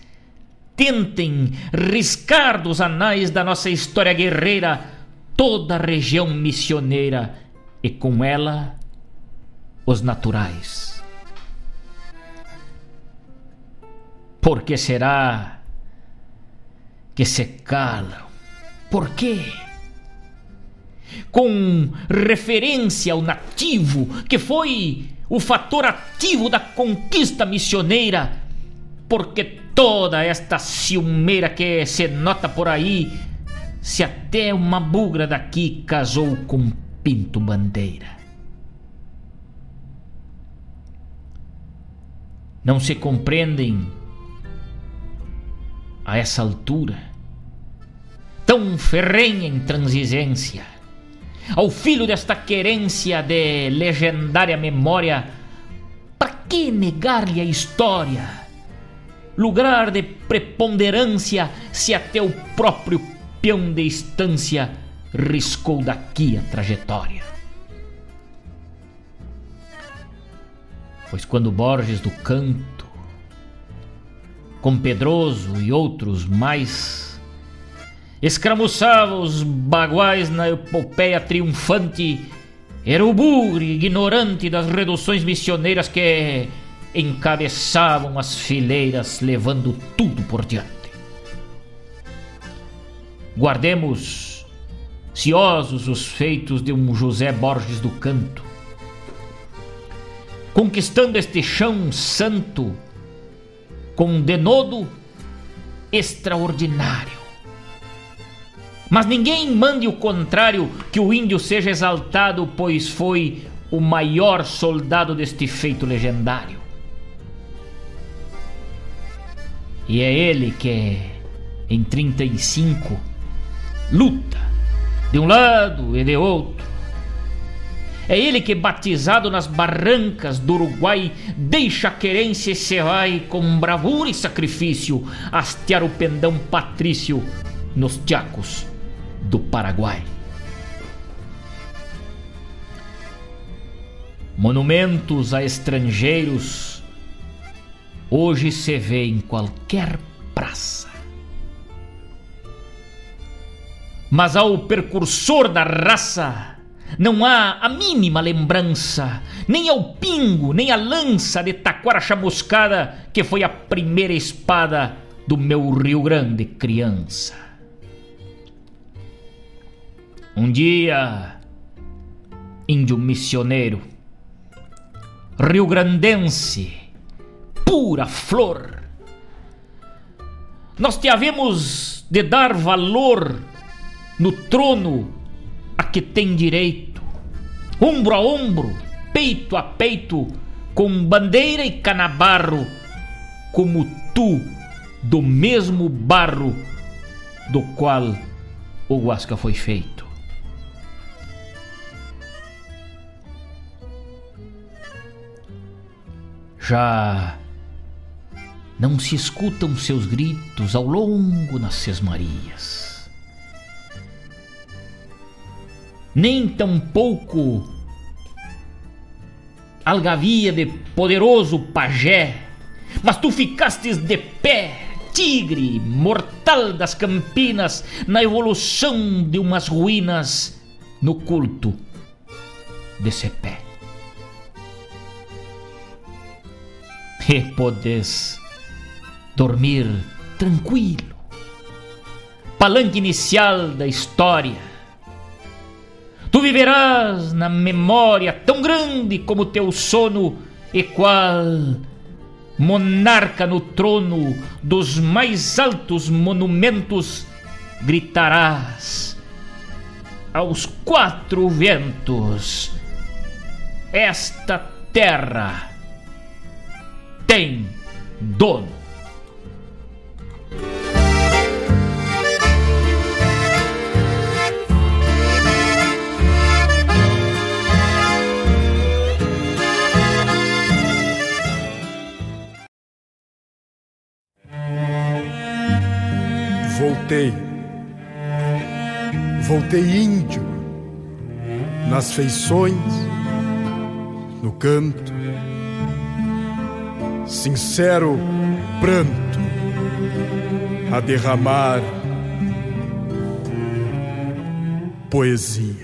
tentem riscar dos anais da nossa história guerreira toda a região missioneira e com ela os naturais. Por que será que se calam? Por quê? Com referência ao nativo, que foi o fator ativo da conquista missioneira, porque toda esta ciumeira que se nota por aí se até uma bugra daqui casou com Pinto Bandeira. Não se compreendem a essa altura, tão ferrenha intransigência, ao filho desta querência de legendária memória, para que negar-lhe a história? Lugar de preponderância se até o próprio peão de estância riscou daqui a trajetória. Pois quando Borges do Canto, com Pedroso e outros mais, escramuçava os baguais na epopeia triunfante, era o bugre ignorante das reduções missioneiras que encabeçavam as fileiras levando tudo por diante. Guardemos ciosos os feitos de um José Borges do Canto, conquistando este chão santo com um denodo extraordinário. Mas ninguém mande o contrário que o índio seja exaltado, pois foi o maior soldado deste feito legendário. E é ele que, em 35, luta, de um lado e de outro. É ele que, batizado nas barrancas do Uruguai, deixa a querência e se vai com bravura e sacrifício hastear o pendão patrício nos tiacos do Paraguai. Monumentos a estrangeiros hoje se vê em qualquer praça. Mas ao percursor da raça não há a mínima lembrança, nem ao pingo, nem à lança de taquara chamuscada que foi a primeira espada do meu Rio Grande criança. Um dia, índio missioneiro, rio-grandense, pura flor, nós te havemos de dar valor no trono a que tem direito, ombro a ombro, peito a peito, com bandeira e canabarro, como tu do mesmo barro do qual o Huasca foi feito. Já não se escutam seus gritos ao longo nas sesmarias. Nem tampouco algavia de poderoso pajé, mas tu ficastes de pé, tigre mortal das campinas, na evolução de umas ruínas no culto desse pé. E podes dormir tranquilo. Palanque inicial da história Tu viverás na memória tão grande como teu sono, e qual monarca no trono dos mais altos monumentos gritarás aos quatro ventos: Esta terra tem dono. Voltei. Voltei índio, nas feições, no canto, sincero pranto a derramar poesia.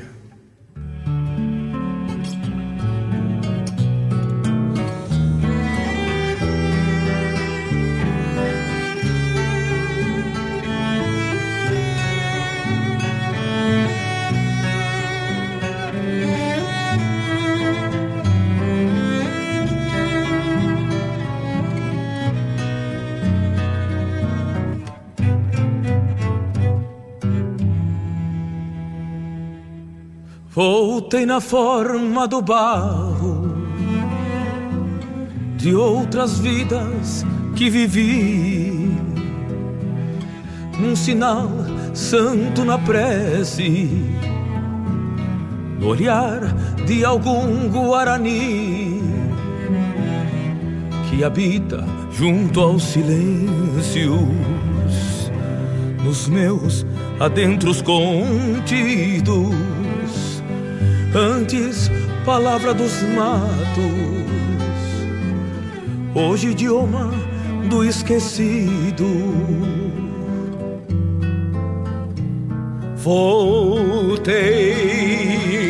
Voltei na forma do barro de outras vidas que vivi, num sinal santo na prece, no olhar de algum guarani que habita junto aos silêncios, nos meus adentros contidos Antes, palavra dos matos, hoje, idioma do esquecido. Voltei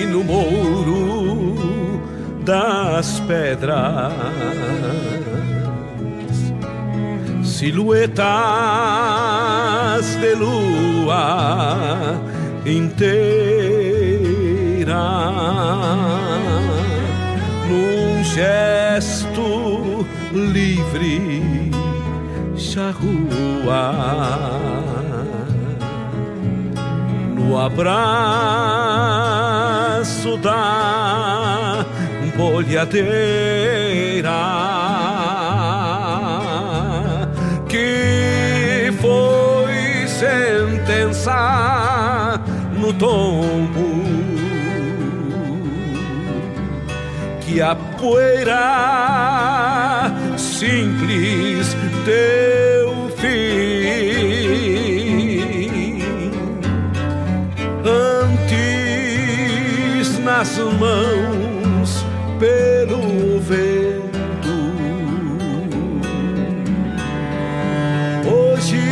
no mouro das pedras, silhuetas de lua inteira num gesto livre, charrua, no abraço da bolhadeira que foi sentença no tombo e a poeira simples teu fim. Antes nas mãos pelo vento, hoje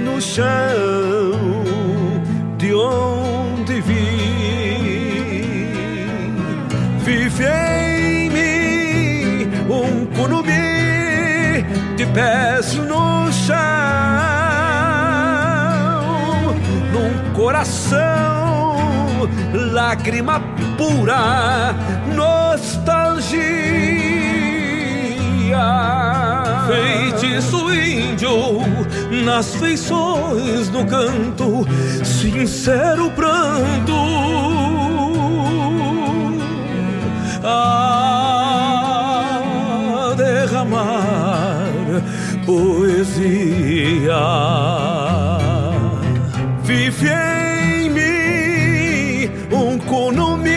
no chão pés no chão, num coração, lágrima pura, nostalgia. Feitiço índio nas feições no canto, sincero pranto a poesia. Vive em mim um conumi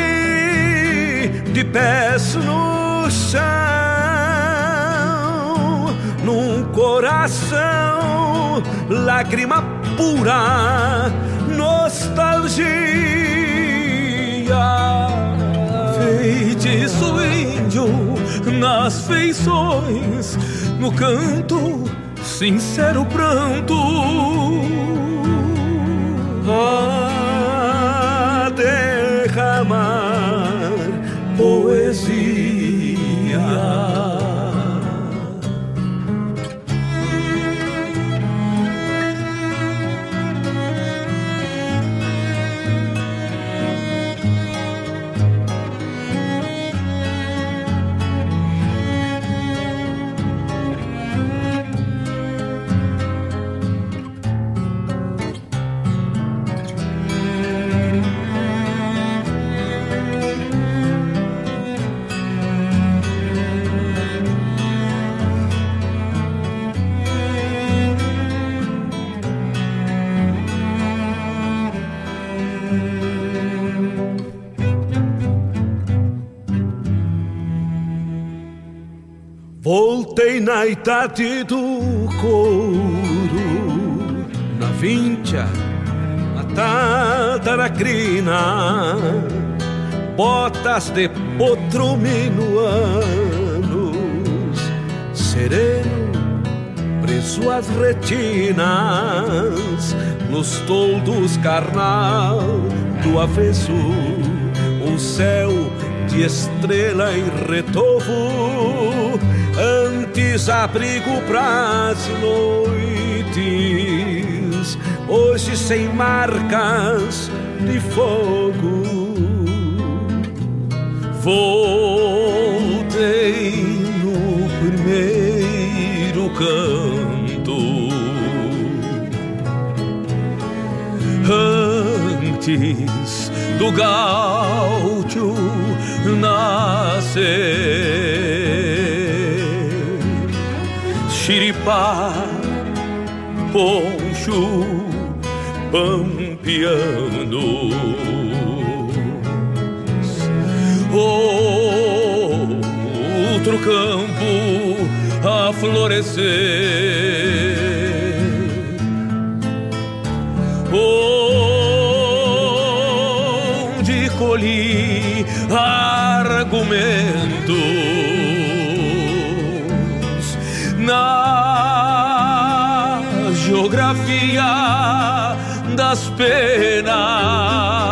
de pés no chão, num coração, lágrima pura, nostalgia. Feitiço índio nas feições no canto, sincero pranto. A Voltei na idade do couro, na vincha, na tataracrina, botas de potro minuanos, sereno, preso as retinas, nos toldos carnal do avesso, um céu de estrela em retovo antes abrigo pras noites, hoje sem marcas de fogo. Voltei no primeiro canto, antes do gaúcho nascer xiripá, poncho, pampeando. Outro campo a florescer. Onde colhi argumentos na geografia das penas.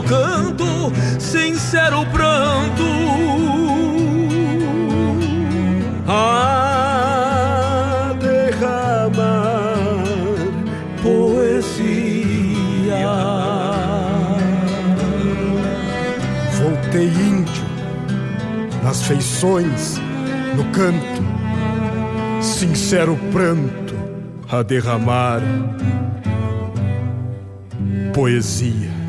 Do canto, sincero pranto. A derramar poesia. Voltei índio nas feições, no canto, sincero pranto a derramar poesia.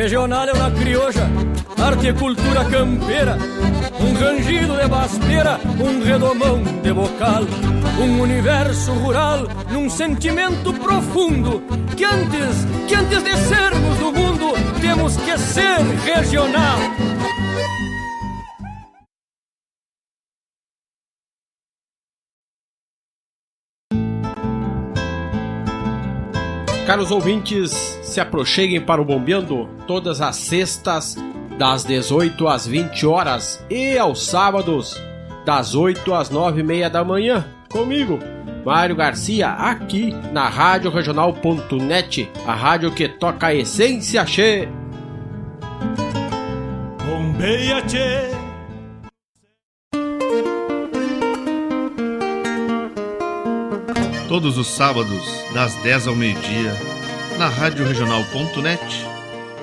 Regional é uma crioja, arte e cultura campeira, um rangido de baspeira, um redomão de bocal, um universo rural num sentimento profundo que antes, que antes de sermos do mundo, temos que ser regional. Caros ouvintes, se aproxeguem para o Bombeando todas as sextas, das 18 às 20 horas e aos sábados, das 8 às 9 e meia da manhã, comigo, Mário Garcia, aqui na Rádio Regional.net, a rádio que toca a essência che. Bombeia che. Todos os sábados, das 10 ao meio-dia, na Rádio Regional.net,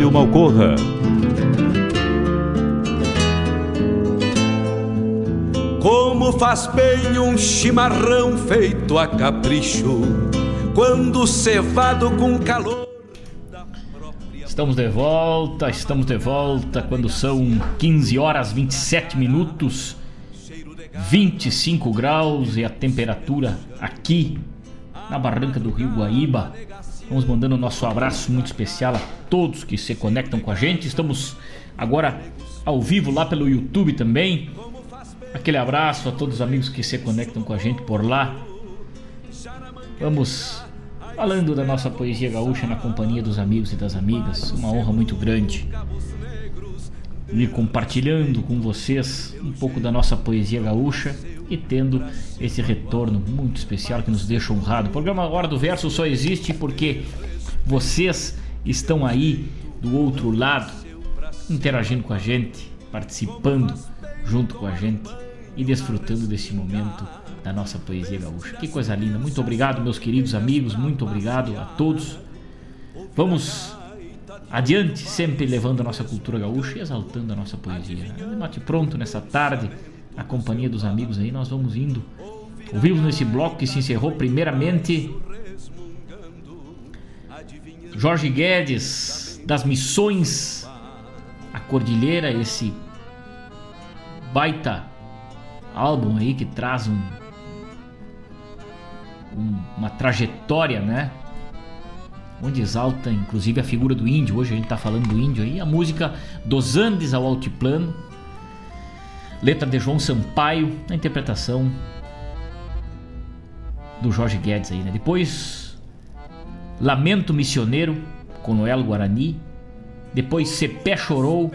Fábio Malcorra. Como faz bem um chimarrão feito a capricho, quando cevado com calor. Estamos de volta, estamos de volta quando são 15 horas 27 minutos, 25 graus e a temperatura aqui na barranca do Rio Guaíba. Vamos mandando o nosso abraço muito especial a todos que se conectam com a gente. Estamos agora ao vivo lá pelo YouTube também. Aquele abraço a todos os amigos que se conectam com a gente por lá. Vamos falando da nossa poesia gaúcha na companhia dos amigos e das amigas. Uma honra muito grande. E compartilhando com vocês um pouco da nossa poesia gaúcha e tendo esse retorno muito especial que nos deixa honrado. O programa Hora do Verso só existe porque vocês estão aí do outro lado, interagindo com a gente, participando junto com a gente e desfrutando desse momento da nossa poesia gaúcha. Que coisa linda. Muito obrigado, meus queridos amigos, muito obrigado a todos. Vamos adiante, sempre levando a nossa cultura gaúcha e exaltando a nossa poesia. Mate pronto nessa tarde, a companhia dos amigos aí, nós vamos indo. Ouvimos nesse bloco que se encerrou primeiramente Jorge Guedes das Missões a Cordilheira, esse baita álbum aí que traz um, um, uma trajetória, né? Onde exalta inclusive a figura do índio. Hoje a gente tá falando do índio aí. A música Dos Andes ao Altiplano. Letra de João Sampaio, a interpretação do Jorge Guedes aí, né? Depois Lamento Missioneiro com Noel Guarani. Depois Cepé Chorou.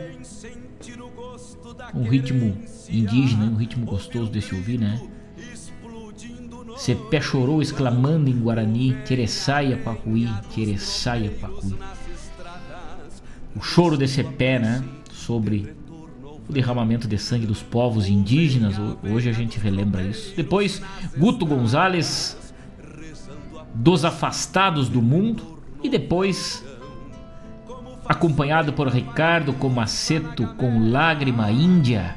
Um ritmo indígena, um ritmo gostoso de se ouvir, né? Cepé chorou exclamando em Guarani, Teressaia Pacuí, Teressaia Pacuí. O choro de Cepé, né? Sobre o derramamento de sangue dos povos indígenas, hoje a gente relembra isso. Depois, Guto Gonzalez, Dos Afastados do Mundo. E depois, acompanhado por Ricardo Comaceto com Lágrima Índia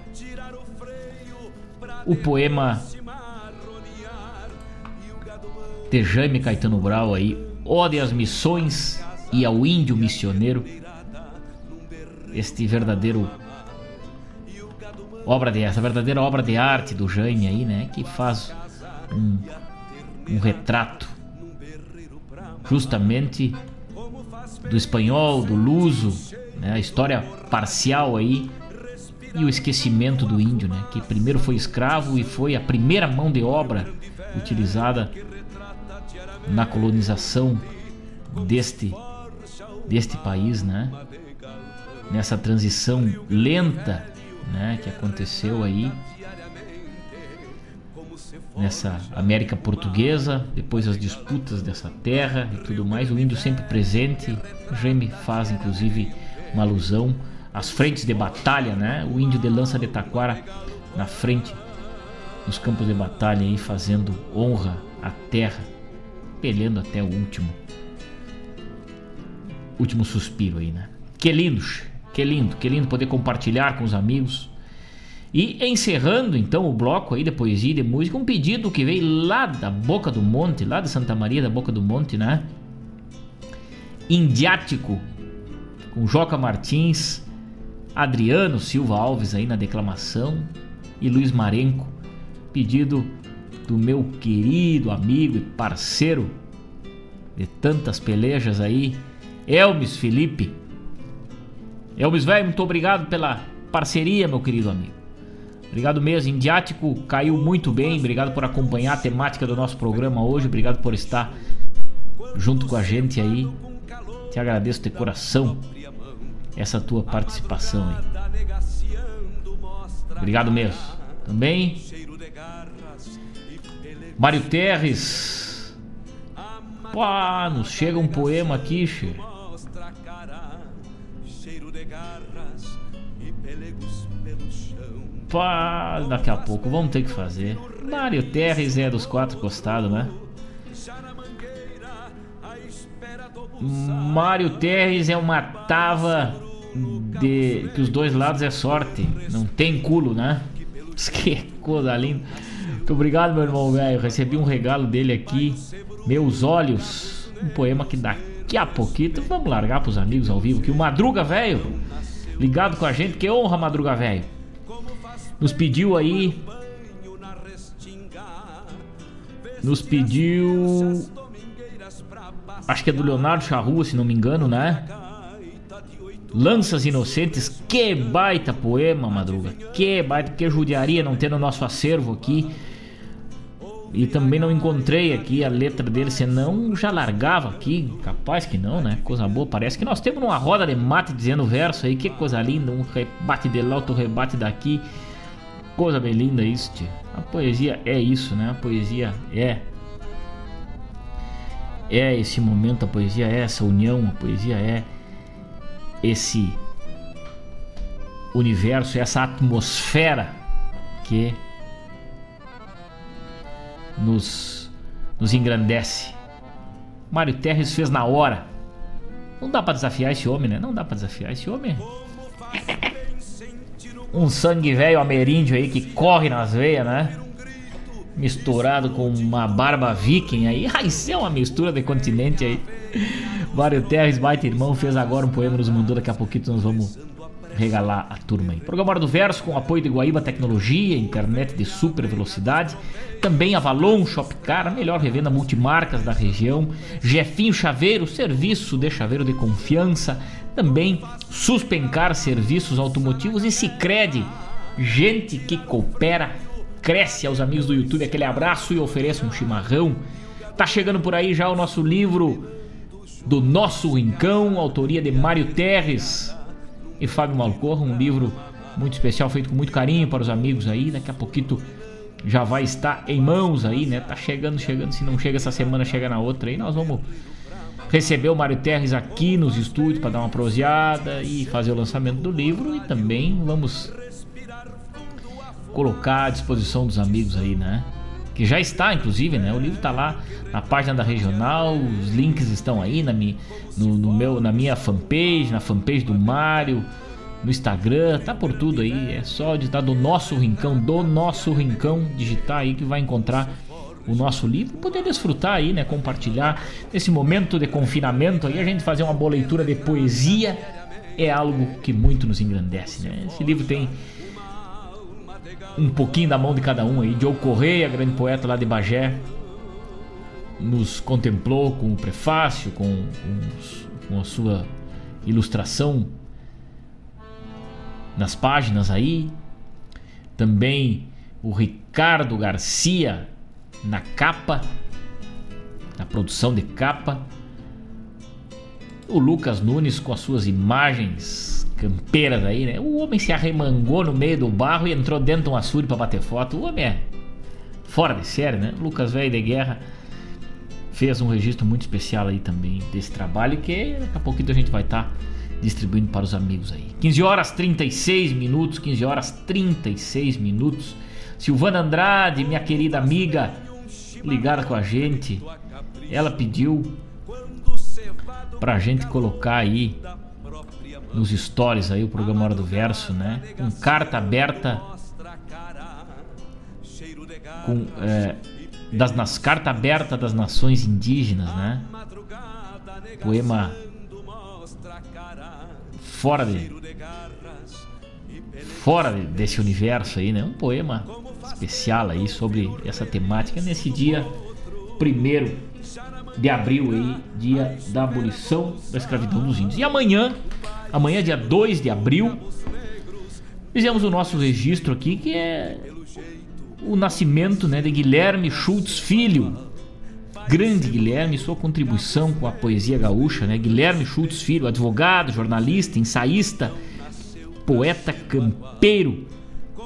o poema de Jaime Caetano Brau aí, Ode às Missões e ao Índio Missioneiro. Este verdadeiro obra de essa verdadeira obra de arte do Jaime aí, né, que faz um, um retrato justamente do espanhol, do luso, né, a história parcial aí e o esquecimento do índio, né? Que primeiro foi escravo e foi a primeira mão de obra utilizada na colonização deste deste país, né? Nessa transição lenta, né, que aconteceu aí nessa América Portuguesa, depois as disputas dessa terra e tudo mais, o índio sempre presente. O Jaime faz inclusive uma alusão as frentes de batalha, né? O índio de lança de taquara na frente nos campos de batalha aí fazendo honra à terra, pelhando até o último último suspiro aí, né? Que lindo, que lindo, que lindo poder compartilhar com os amigos. E encerrando então o bloco aí de poesia e de música, um pedido que veio lá da Boca do Monte, lá de Santa Maria da Boca do Monte, né? Indiático, com Joca Martins Adriano Silva Alves aí na declamação e Luiz Marenco, pedido do meu querido amigo e parceiro de tantas pelejas aí, Elmes Felipe. Elmes velho, muito obrigado pela parceria, meu querido amigo. Obrigado mesmo, Indiático caiu muito bem. Obrigado por acompanhar a temática do nosso programa hoje. Obrigado por estar junto com a gente aí. Te agradeço de coração essa tua participação aí. Obrigado mesmo. Também Mário Terres. Pô, nos chega um poema aqui, che. Pá, daqui a pouco vamos ter que fazer. Mário Terres é dos quatro costados, né? Mário Terres é uma tava de que os dois lados é sorte, não tem culo, né? Que coisa linda. Muito obrigado, meu irmão velho. Recebi um regalo dele aqui. Meus olhos. Um poema que daqui a pouquinho vamos largar pros amigos ao vivo. Que o Madruga velho, ligado com a gente, que honra, Madruga velho. Nos pediu aí. Nos pediu. Acho que é do Leonardo Charrua, se não me engano, né? Lanças Inocentes, que baita poema, Madruga. Que baita, que judiaria não ter no nosso acervo aqui. E também não encontrei aqui a letra dele, senão já largava aqui. Capaz que não, né? Coisa boa. Parece que nós temos uma roda de mate dizendo verso aí. Que coisa linda. Um rebate de lá, outro rebate daqui. Coisa bem linda isso, tio. A poesia é isso, né? A poesia é. É esse momento, a poesia é essa união, a poesia é esse universo, essa atmosfera que nos, nos engrandece. Mário Terres fez na hora. Não dá para desafiar esse homem, né? Não dá para desafiar esse homem. Um sangue velho ameríndio aí que corre nas veias, né? Misturado com uma barba viking aí. Ah, isso é uma mistura de continente aí. Mário Terres, baita irmão, fez agora um poema nos mandou. Daqui a pouquinho nós vamos regalar a turma aí. Programa do Verso com apoio de Guaíba Tecnologia, internet de super velocidade. Também Avalon Shopcar, a melhor revenda multimarcas da região. Jefinho Chaveiro, serviço de chaveiro de confiança. Também Suspencar Serviços Automotivos e Sicredi, gente que coopera, cresce aos amigos do YouTube. Aquele abraço e ofereça um chimarrão. Tá chegando por aí já o nosso livro do Nosso Rincão, autoria de Mário Terres e Fábio Malcorra, um livro muito especial, feito com muito carinho para os amigos aí. Daqui a pouquinho já vai estar em mãos aí, né? Tá chegando, chegando. Se não chega essa semana, chega na outra aí. Nós vamos receber o Mário Terres aqui nos estúdios para dar uma proseada e fazer o lançamento do livro. E também vamos colocar à disposição dos amigos aí, né? que já está, inclusive, né? O livro está lá na página da regional, os links estão aí na minha, no, no, meu, na minha fanpage, na fanpage do Mário, no Instagram, tá por tudo aí. É só digitar do nosso rincão, do nosso rincão, digitar aí que vai encontrar o nosso livro, poder desfrutar aí, né? Compartilhar nesse momento de confinamento aí, a gente fazer uma boa leitura de poesia é algo que muito nos engrandece, né? Esse livro tem um pouquinho da mão de cada um aí. Joe Correia, grande poeta lá de Bagé, nos contemplou com o prefácio, com, com, com a sua ilustração nas páginas aí. Também o Ricardo Garcia na capa, na produção de capa. O Lucas Nunes com as suas imagens campeiras aí, né? O homem se arremangou no meio do barro e entrou dentro de um açude para bater foto. O homem é fora de série, né? Lucas Velho de Guerra fez um registro muito especial aí também desse trabalho que daqui a pouquinho a gente vai estar tá distribuindo para os amigos aí. 15 horas 36 minutos, 15 horas 36 minutos. Silvana Andrade, minha querida amiga, ligada com a gente, ela pediu pra gente colocar aí nos stories aí o programa Hora do Verso, né? Com carta aberta com é, das nas carta aberta das nações indígenas, né? Poema fora de fora desse universo aí, né? Um poema especial aí sobre essa temática nesse dia primeiro de abril aí, dia da abolição da escravidão dos índios. E amanhã Amanhã, dia 2 de abril, fizemos o nosso registro aqui, que é o nascimento né, de Guilherme Schultz Filho. Grande Guilherme, sua contribuição com a poesia gaúcha, né? Guilherme Schultz Filho, advogado, jornalista, ensaísta, poeta campeiro.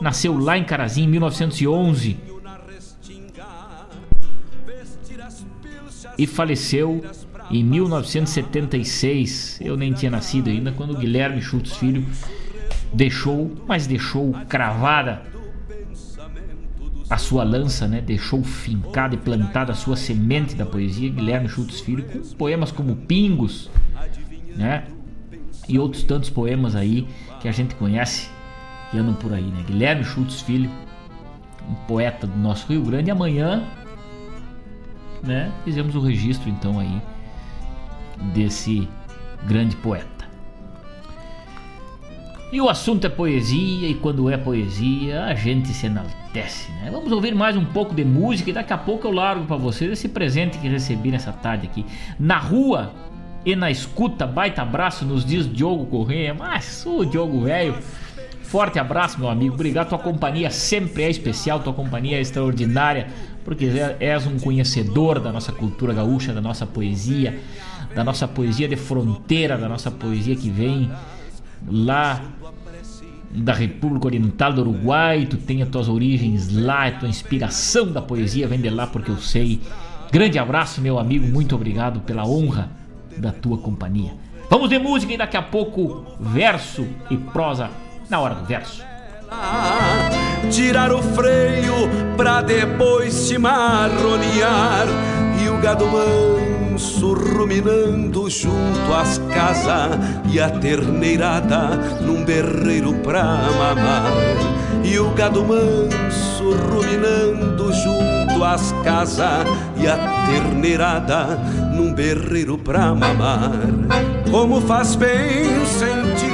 Nasceu lá em Carazinho em 1911 e faleceu em 1976. Eu nem tinha nascido ainda quando Guilherme Schultz Filho deixou, mas deixou cravada a sua lança, né? Deixou fincada e plantada a sua semente da poesia, Guilherme Schultz Filho, com poemas como Pingos, né? E outros tantos poemas aí que a gente conhece que andam por aí, né? Guilherme Schultz Filho, um poeta do nosso Rio Grande, e amanhã, né? Fizemos o registro então aí desse grande poeta. E o assunto é poesia, e quando é poesia, a gente se enaltece, né? Vamos ouvir mais um pouco de música e daqui a pouco eu largo para vocês esse presente que recebi nessa tarde aqui. Na rua e na escuta, baita abraço, nos diz Diogo Correia. Mas o Diogo velho, forte abraço, meu amigo. Obrigado, tua companhia sempre é especial, tua companhia é extraordinária, porque és um conhecedor da nossa cultura gaúcha, da nossa poesia, da nossa poesia de fronteira, da nossa poesia que vem lá da República Oriental do Uruguai, tu tem as tuas origens lá, a tua inspiração da poesia vem de lá porque eu sei. Grande abraço, meu amigo, muito obrigado pela honra da tua companhia. Vamos de música e daqui a pouco verso e prosa na hora do verso. Tirar o freio pra depois se marronear e o gado manso ruminando junto às casas e a terneirada num berreiro pra mamar. E o gado manso ruminando junto às casas e a terneirada num berreiro pra mamar. Como faz bem sentir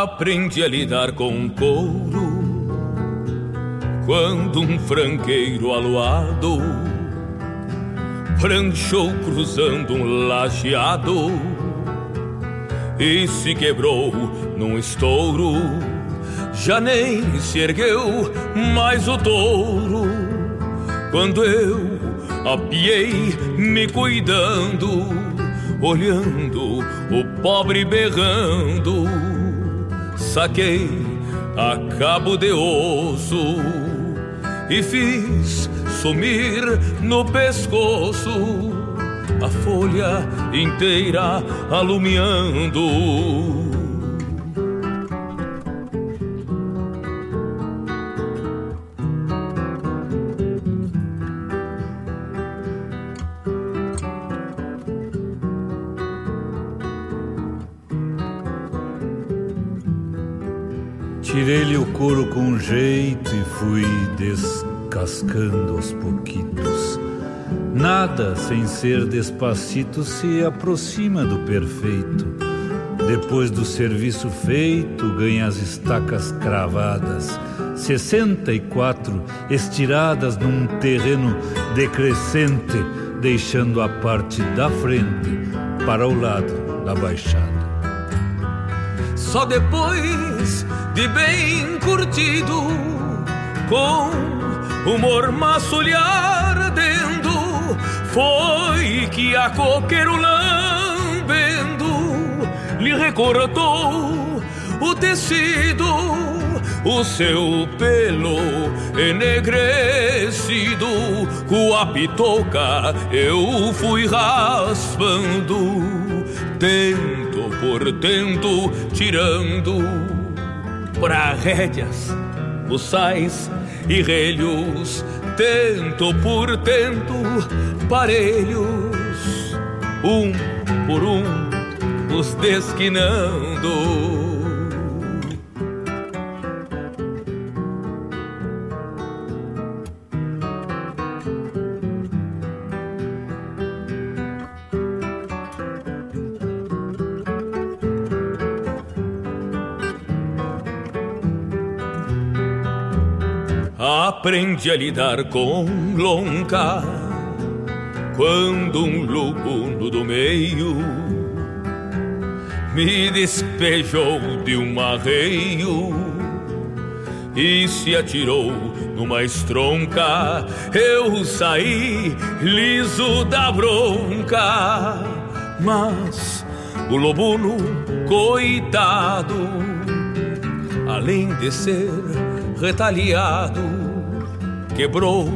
Aprendi a lidar com couro quando um franqueiro aluado pranchou cruzando um lajeado e se quebrou num estouro. Já nem se ergueu mais o touro quando eu apiei me cuidando, olhando o pobre berrando saquei a cabo de osso e fiz sumir no pescoço a folha inteira alumiando. Tirei-lhe o couro com jeito e fui descascando aos pouquitos. Nada sem ser despacito se aproxima do perfeito. Depois do serviço feito, ganha as estacas cravadas, sessenta e quatro estiradas num terreno decrescente, deixando a parte da frente para o lado da baixada. Só depois de bem curtido, com mormaço lhe ardendo, foi que a coqueiro lambendo lhe recortou o tecido, o seu pelo enegrecido, com a pitoca eu fui raspando, tento por tento, tirando para rédeas, buçais e relhos, tento por tento, parelhos, um por um, os desquinando. Aprendi a lidar com lonca quando um lubuno do meio me despejou de um arreio e se atirou numa estronca. Eu saí liso da bronca, mas o lobuno coitado, além de ser retalhado, quebrou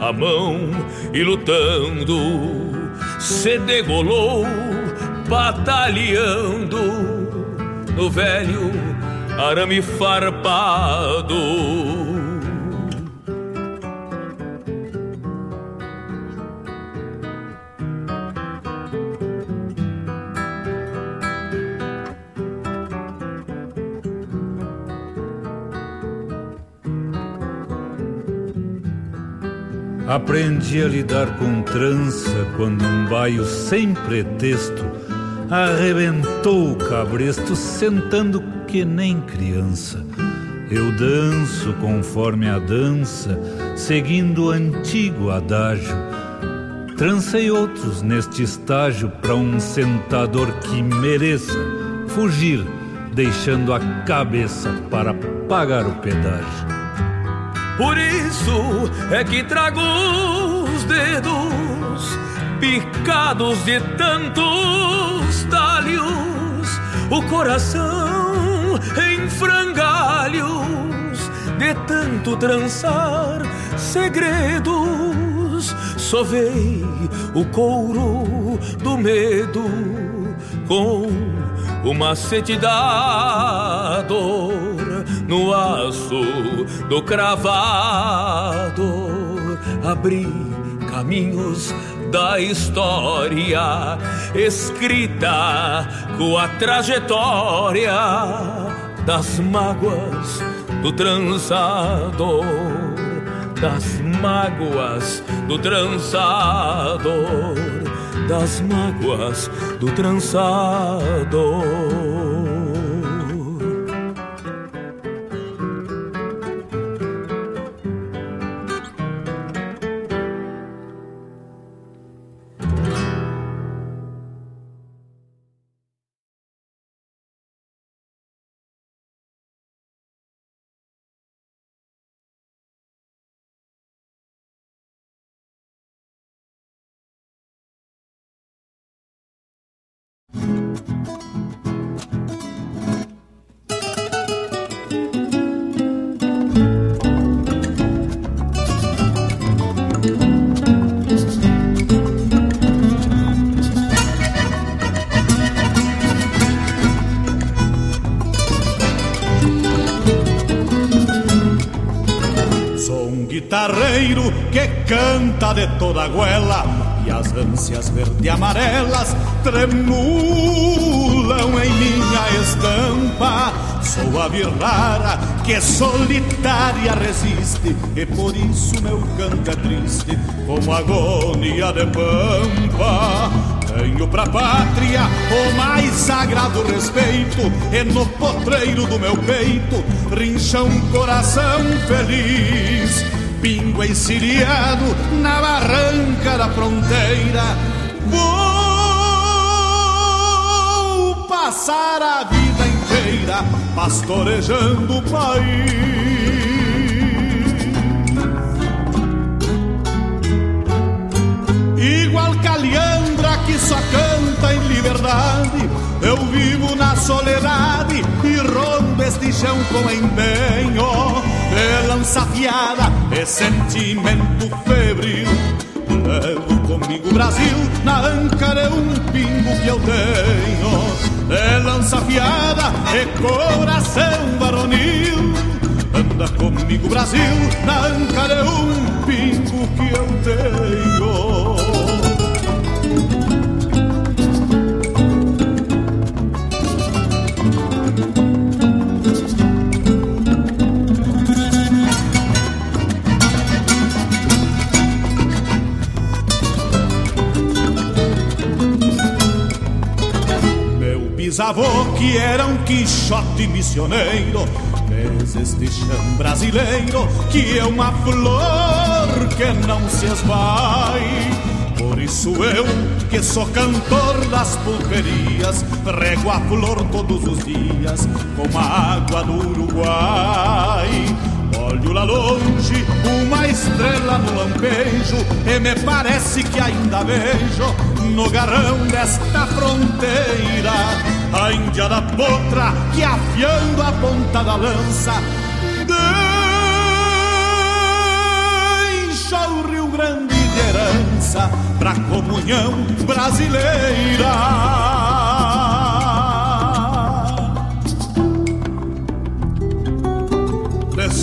a mão e lutando se degolou, batalhando no velho arame farpado. Aprendi a lidar com trança quando um baio sem pretexto arrebentou o cabresto sentando que nem criança. Eu danço conforme a dança, seguindo o antigo adágio. Trancei outros neste estágio para um sentador que mereça fugir, deixando a cabeça para pagar o pedágio. Por isso é que trago os dedos picados de tantos talhos, o coração em frangalhos de tanto trançar segredos. Sovei o couro do medo com o macete da dor no aço do cravado. Abri caminhos da história escrita com a trajetória das mágoas do trançador, das mágoas do trançador, das mágoas do trançador. Toda a goela e as ânsias verde-amarelas tremulam em minha estampa. Sou a virrara que solitária resiste e por isso meu canto é triste como agonia de pampa. Tenho pra pátria o mais sagrado respeito E no potreiro do meu peito rincha um coração feliz pingo encilhado na barranca da fronteira. Vou passar a vida inteira pastorejando o país. Igual Caliandra que só canta em liberdade, eu vivo na soledade e rompo este chão com empenho de lança fiada e sentimento febril. Levo comigo Brasil na anca de um pingo que eu tenho. De lança fiada e coração varonil. Anda comigo Brasil na anca de um pingo que eu tenho. Bisavô que era um quixote missioneiro. Fez este chão brasileiro que é uma flor que não se esvai. Por isso eu, que sou cantor das pulperias Rego a flor todos os dias com a água do Uruguai. Olho lá longe uma estrela no lampejo E me parece que ainda vejo no garrão desta fronteira A índia da potra que afiando a ponta da lança Deixa o Rio Grande de herança Pra comunhão brasileira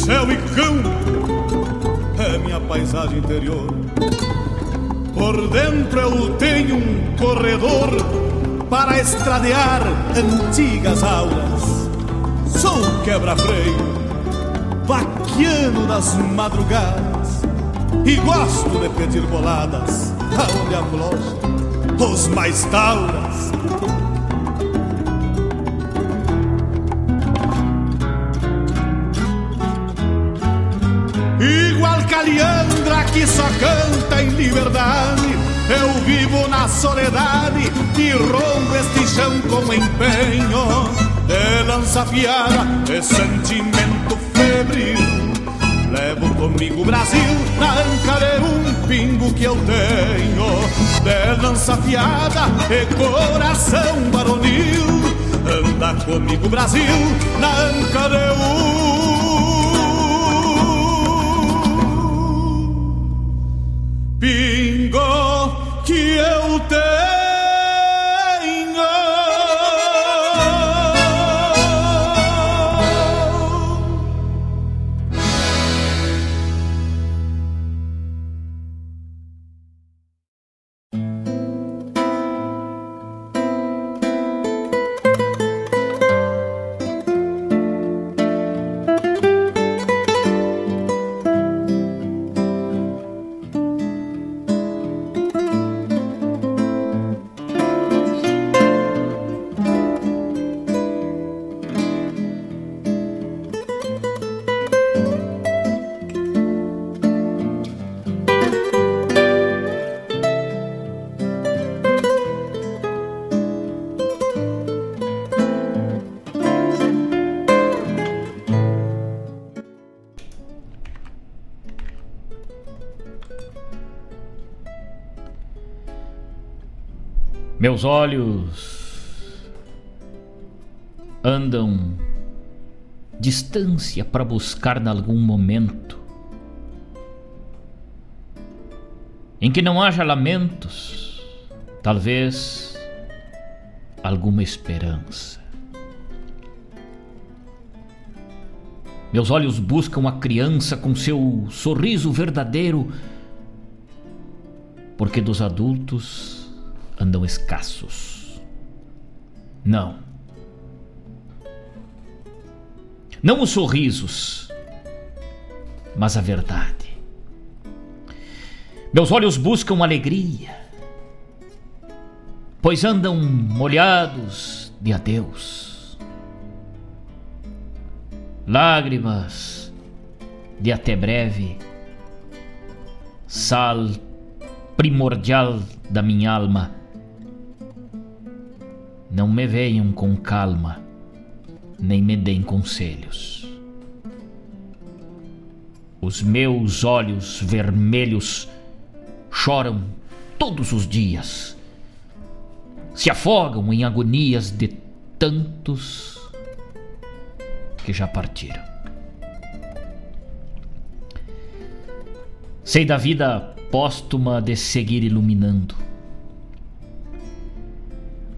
céu e campo é minha paisagem interior. Por dentro eu tenho um corredor para estradear antigas aulas. Sou quebra-freio, vaquiano das madrugadas e gosto de pedir boladas aonde aflojam os mais tauras Igual Caliandra que só canta em liberdade Eu vivo na soledade e rompo este chão com empenho De lança fiada e sentimento febril. Levo comigo o Brasil na anca de um pingo que eu tenho De lança fiada e coração varonil. Anda comigo Brasil na anca de um pingo Meus olhos andam distância para buscar em algum momento em que não haja lamentos, talvez alguma esperança. Meus olhos buscam a criança com seu sorriso verdadeiro, porque dos adultos andam escassos. Não. Não os sorrisos, mas a verdade. Meus olhos buscam alegria, pois andam molhados de adeus. Lágrimas de até breve, sal primordial da minha alma não me venham com calma, nem me deem conselhos. Os meus olhos vermelhos choram todos os dias, se afogam em agonias de tantos que já partiram. Sei da vida póstuma de seguir iluminando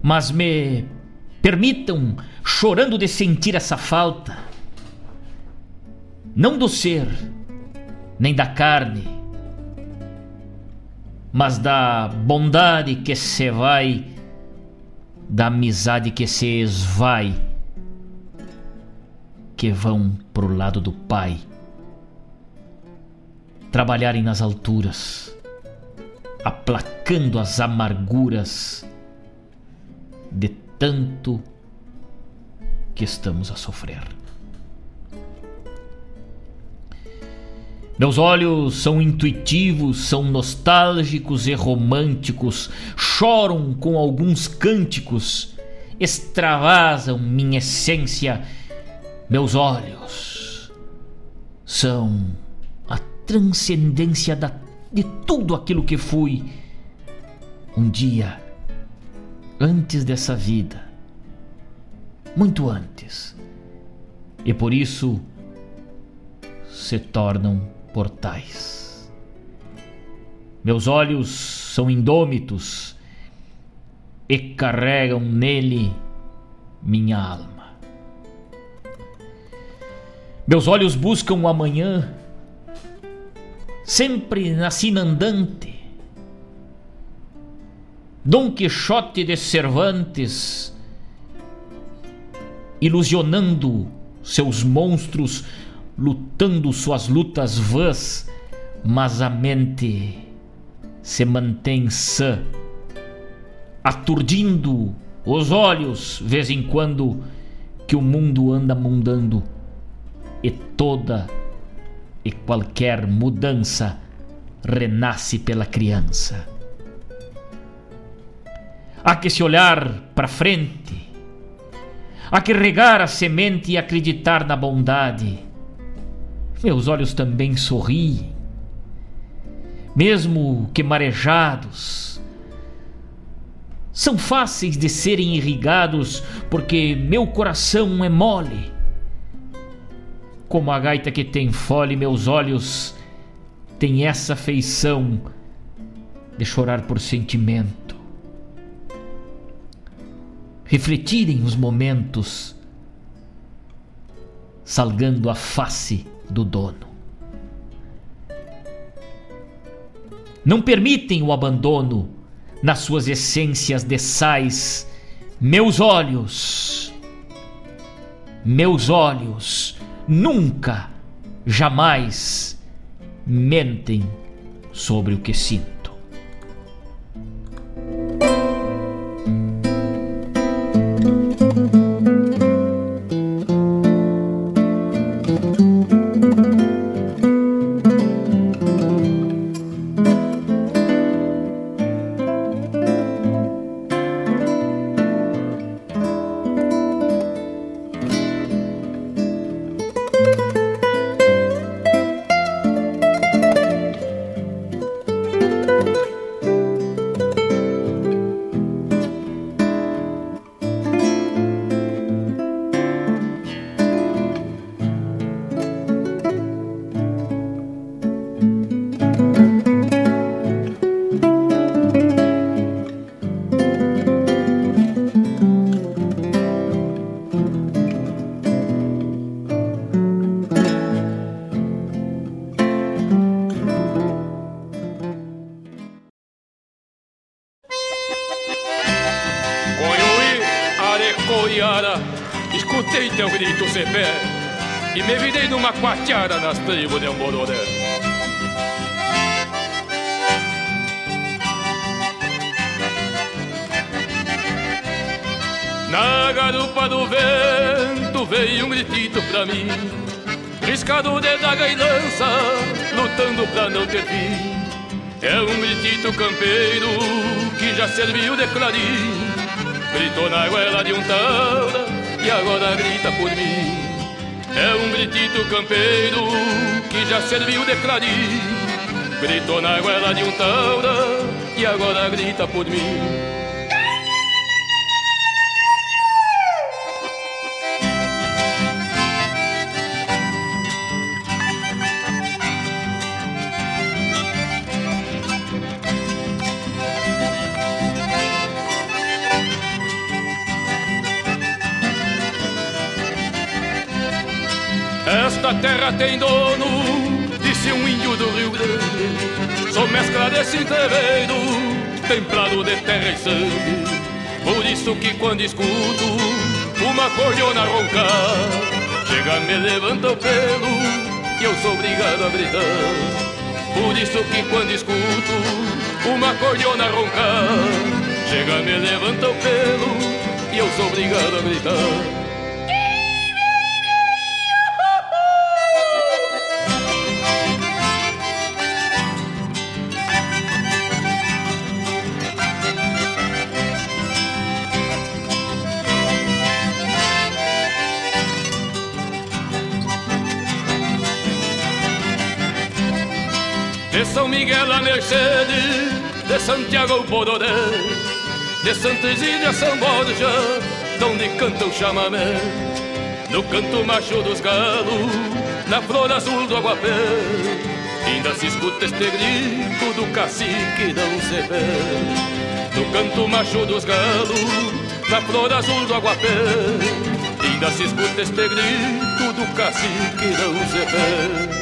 mas me permitam, chorando de sentir essa falta, não do ser, nem da carne, mas da bondade que se vai, da amizade que se esvai, que vão pro lado do Pai, trabalharem nas alturas, aplacando as amarguras de tanto que estamos a sofrer. Meus olhos são intuitivos, são nostálgicos e românticos, choram com alguns cânticos, extravasam minha essência. Meus olhos são a transcendência da, de tudo aquilo que fui um dia antes dessa vida, muito antes, e por isso se tornam portais. Meus olhos são indômitos e carregam nele minha alma. Meus olhos buscam o amanhã, sempre na andante. Dom Quixote de Cervantes, ilusionando seus monstros, lutando suas lutas vãs, mas a mente se mantém sã, aturdindo os olhos, vez em quando, que o mundo anda mundando e toda e qualquer mudança renasce pela criança. Há que se olhar para frente, há que regar a semente e acreditar na bondade. Meus olhos também sorriem, mesmo que marejados. São fáceis de serem irrigados porque meu coração é mole como a gaita que tem fole, meus olhos têm essa feição de chorar por sentimento. Refletirem os momentos, salgando a face do dono. Não permitem o abandono nas suas essências de sais. Meus olhos, meus olhos nunca, jamais mentem sobre o que sinto. Não ter fim É um gritito campeiro que já serviu de clarim. Gritou na goela de um taura e agora grita por mim. É um gritito campeiro que já serviu de clarim. Gritou na goela de um taura e agora grita por mim Tem dono, disse um índio do Rio Grande. Sou mescla desse entreveiro, templado de terra e sangue. Por isso que quando escuto uma cordiona roncar, chega, me levanta o pelo e eu sou obrigado a gritar. Por isso que quando escuto uma cordiona roncar, chega, me levanta o pelo e eu sou obrigado a gritar. A Mercedes, de Santiago o Bororé, de Santa Isília São Borja, donde canta o chamamé, no canto macho dos galos, na flor azul do aguapé, ainda se escuta este grito do cacique não se vê, no canto macho dos galos, na flor azul do aguapé, ainda se escuta este grito do cacique não se vê.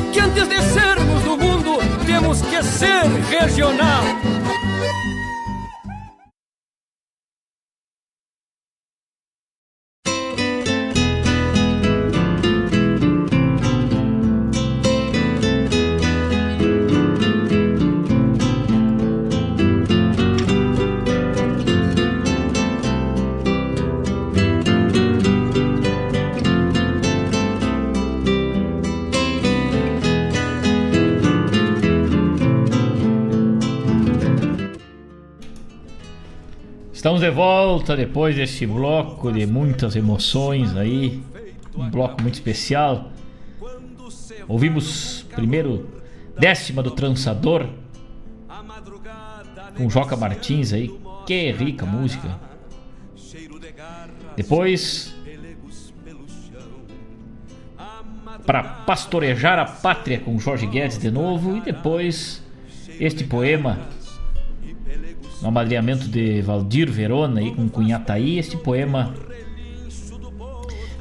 que antes de sermos do mundo, temos que ser regional. Estamos de volta depois desse bloco de muitas emoções aí, um bloco muito especial. Ouvimos primeiro décima do Trançador com Joca Martins aí, que rica música. Depois para pastorejar a pátria com Jorge Guedes de novo e depois este poema no amadrinhamento de Valdir Verona aí com Cunhataí, este poema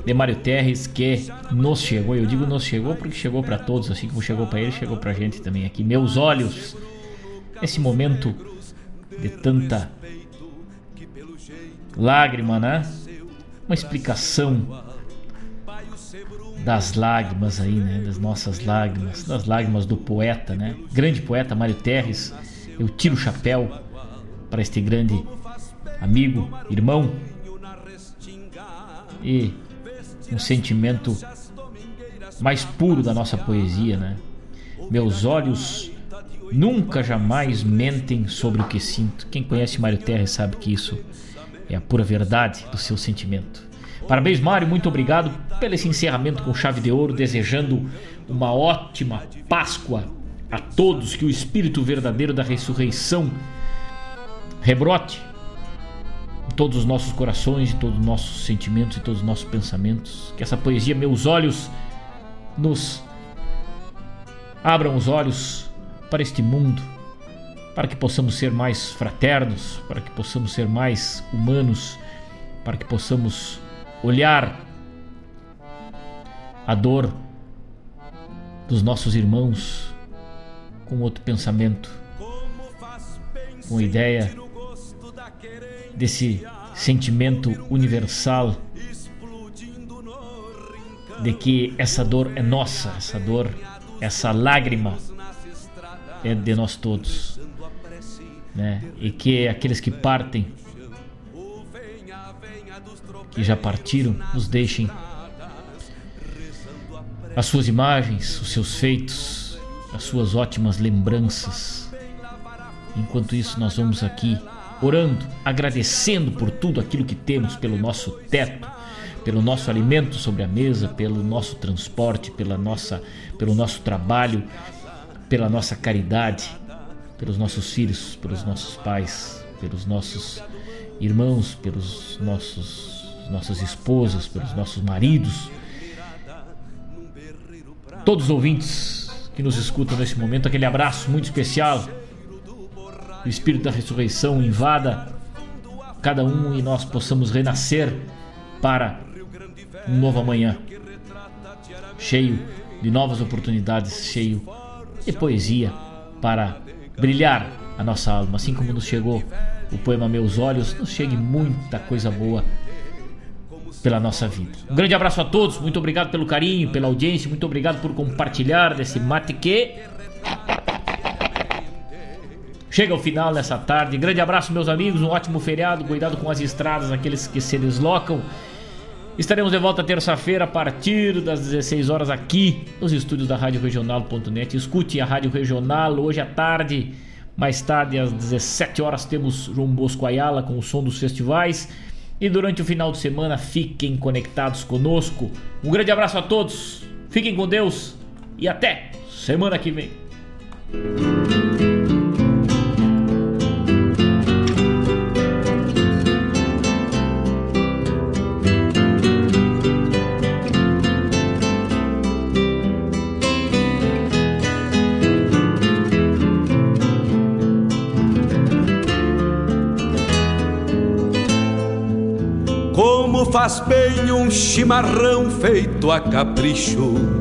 de Mário Terres que nos chegou. Eu digo nos chegou porque chegou para todos, assim como chegou para ele, chegou pra gente também aqui. Meus olhos, esse momento de tanta lágrima, né? Uma explicação das lágrimas aí, né? Das nossas lágrimas, das lágrimas do poeta, né? Grande poeta Mário Terres. Eu tiro o chapéu para este grande amigo, irmão e um sentimento mais puro da nossa poesia, né? Meus olhos nunca jamais mentem sobre o que sinto. Quem conhece Mário Terra sabe que isso é a pura verdade do seu sentimento. Parabéns, Mário, muito obrigado pelo esse encerramento com chave de ouro, desejando uma ótima Páscoa a todos, que o espírito verdadeiro da ressurreição rebrote em todos os nossos corações, em todos os nossos sentimentos e todos os nossos pensamentos. Que essa poesia, meus olhos, nos abram os olhos para este mundo, para que possamos ser mais fraternos, para que possamos ser mais humanos, para que possamos olhar a dor dos nossos irmãos com outro pensamento, com ideia desse sentimento universal de que essa dor é nossa, essa dor, essa lágrima é de nós todos, né? E que aqueles que partem, que já partiram, nos deixem as suas imagens, os seus feitos, as suas ótimas lembranças. Enquanto isso, nós vamos aqui orando, agradecendo por tudo aquilo que temos, pelo nosso teto, pelo nosso alimento sobre a mesa, pelo nosso transporte, pela nossa, pelo nosso trabalho, pela nossa caridade, pelos nossos filhos, pelos nossos pais, pelos nossos irmãos, pelos nossos nossas esposas, pelos nossos maridos, todos os ouvintes que nos escutam nesse momento, aquele abraço muito especial o Espírito da ressurreição invada cada um e nós possamos renascer para um novo amanhã, cheio de novas oportunidades, cheio de poesia para brilhar a nossa alma, assim como nos chegou o poema Meus Olhos, nos chegue muita coisa boa pela nossa vida. Um grande abraço a todos, muito obrigado pelo carinho, pela audiência, muito obrigado por compartilhar desse mate que chega ao final nessa tarde. Grande abraço, meus amigos, um ótimo feriado, cuidado com as estradas, aqueles que se deslocam. Estaremos de volta terça-feira a partir das 16 horas aqui nos estúdios da Rádio Regional.net. Escute a Rádio Regional hoje à tarde. Mais tarde, às 17 horas, temos João Bosco Ayala com o som dos festivais. E durante o final de semana, fiquem conectados conosco. Um grande abraço a todos, fiquem com Deus e até semana que vem. Faz bem um chimarrão feito a capricho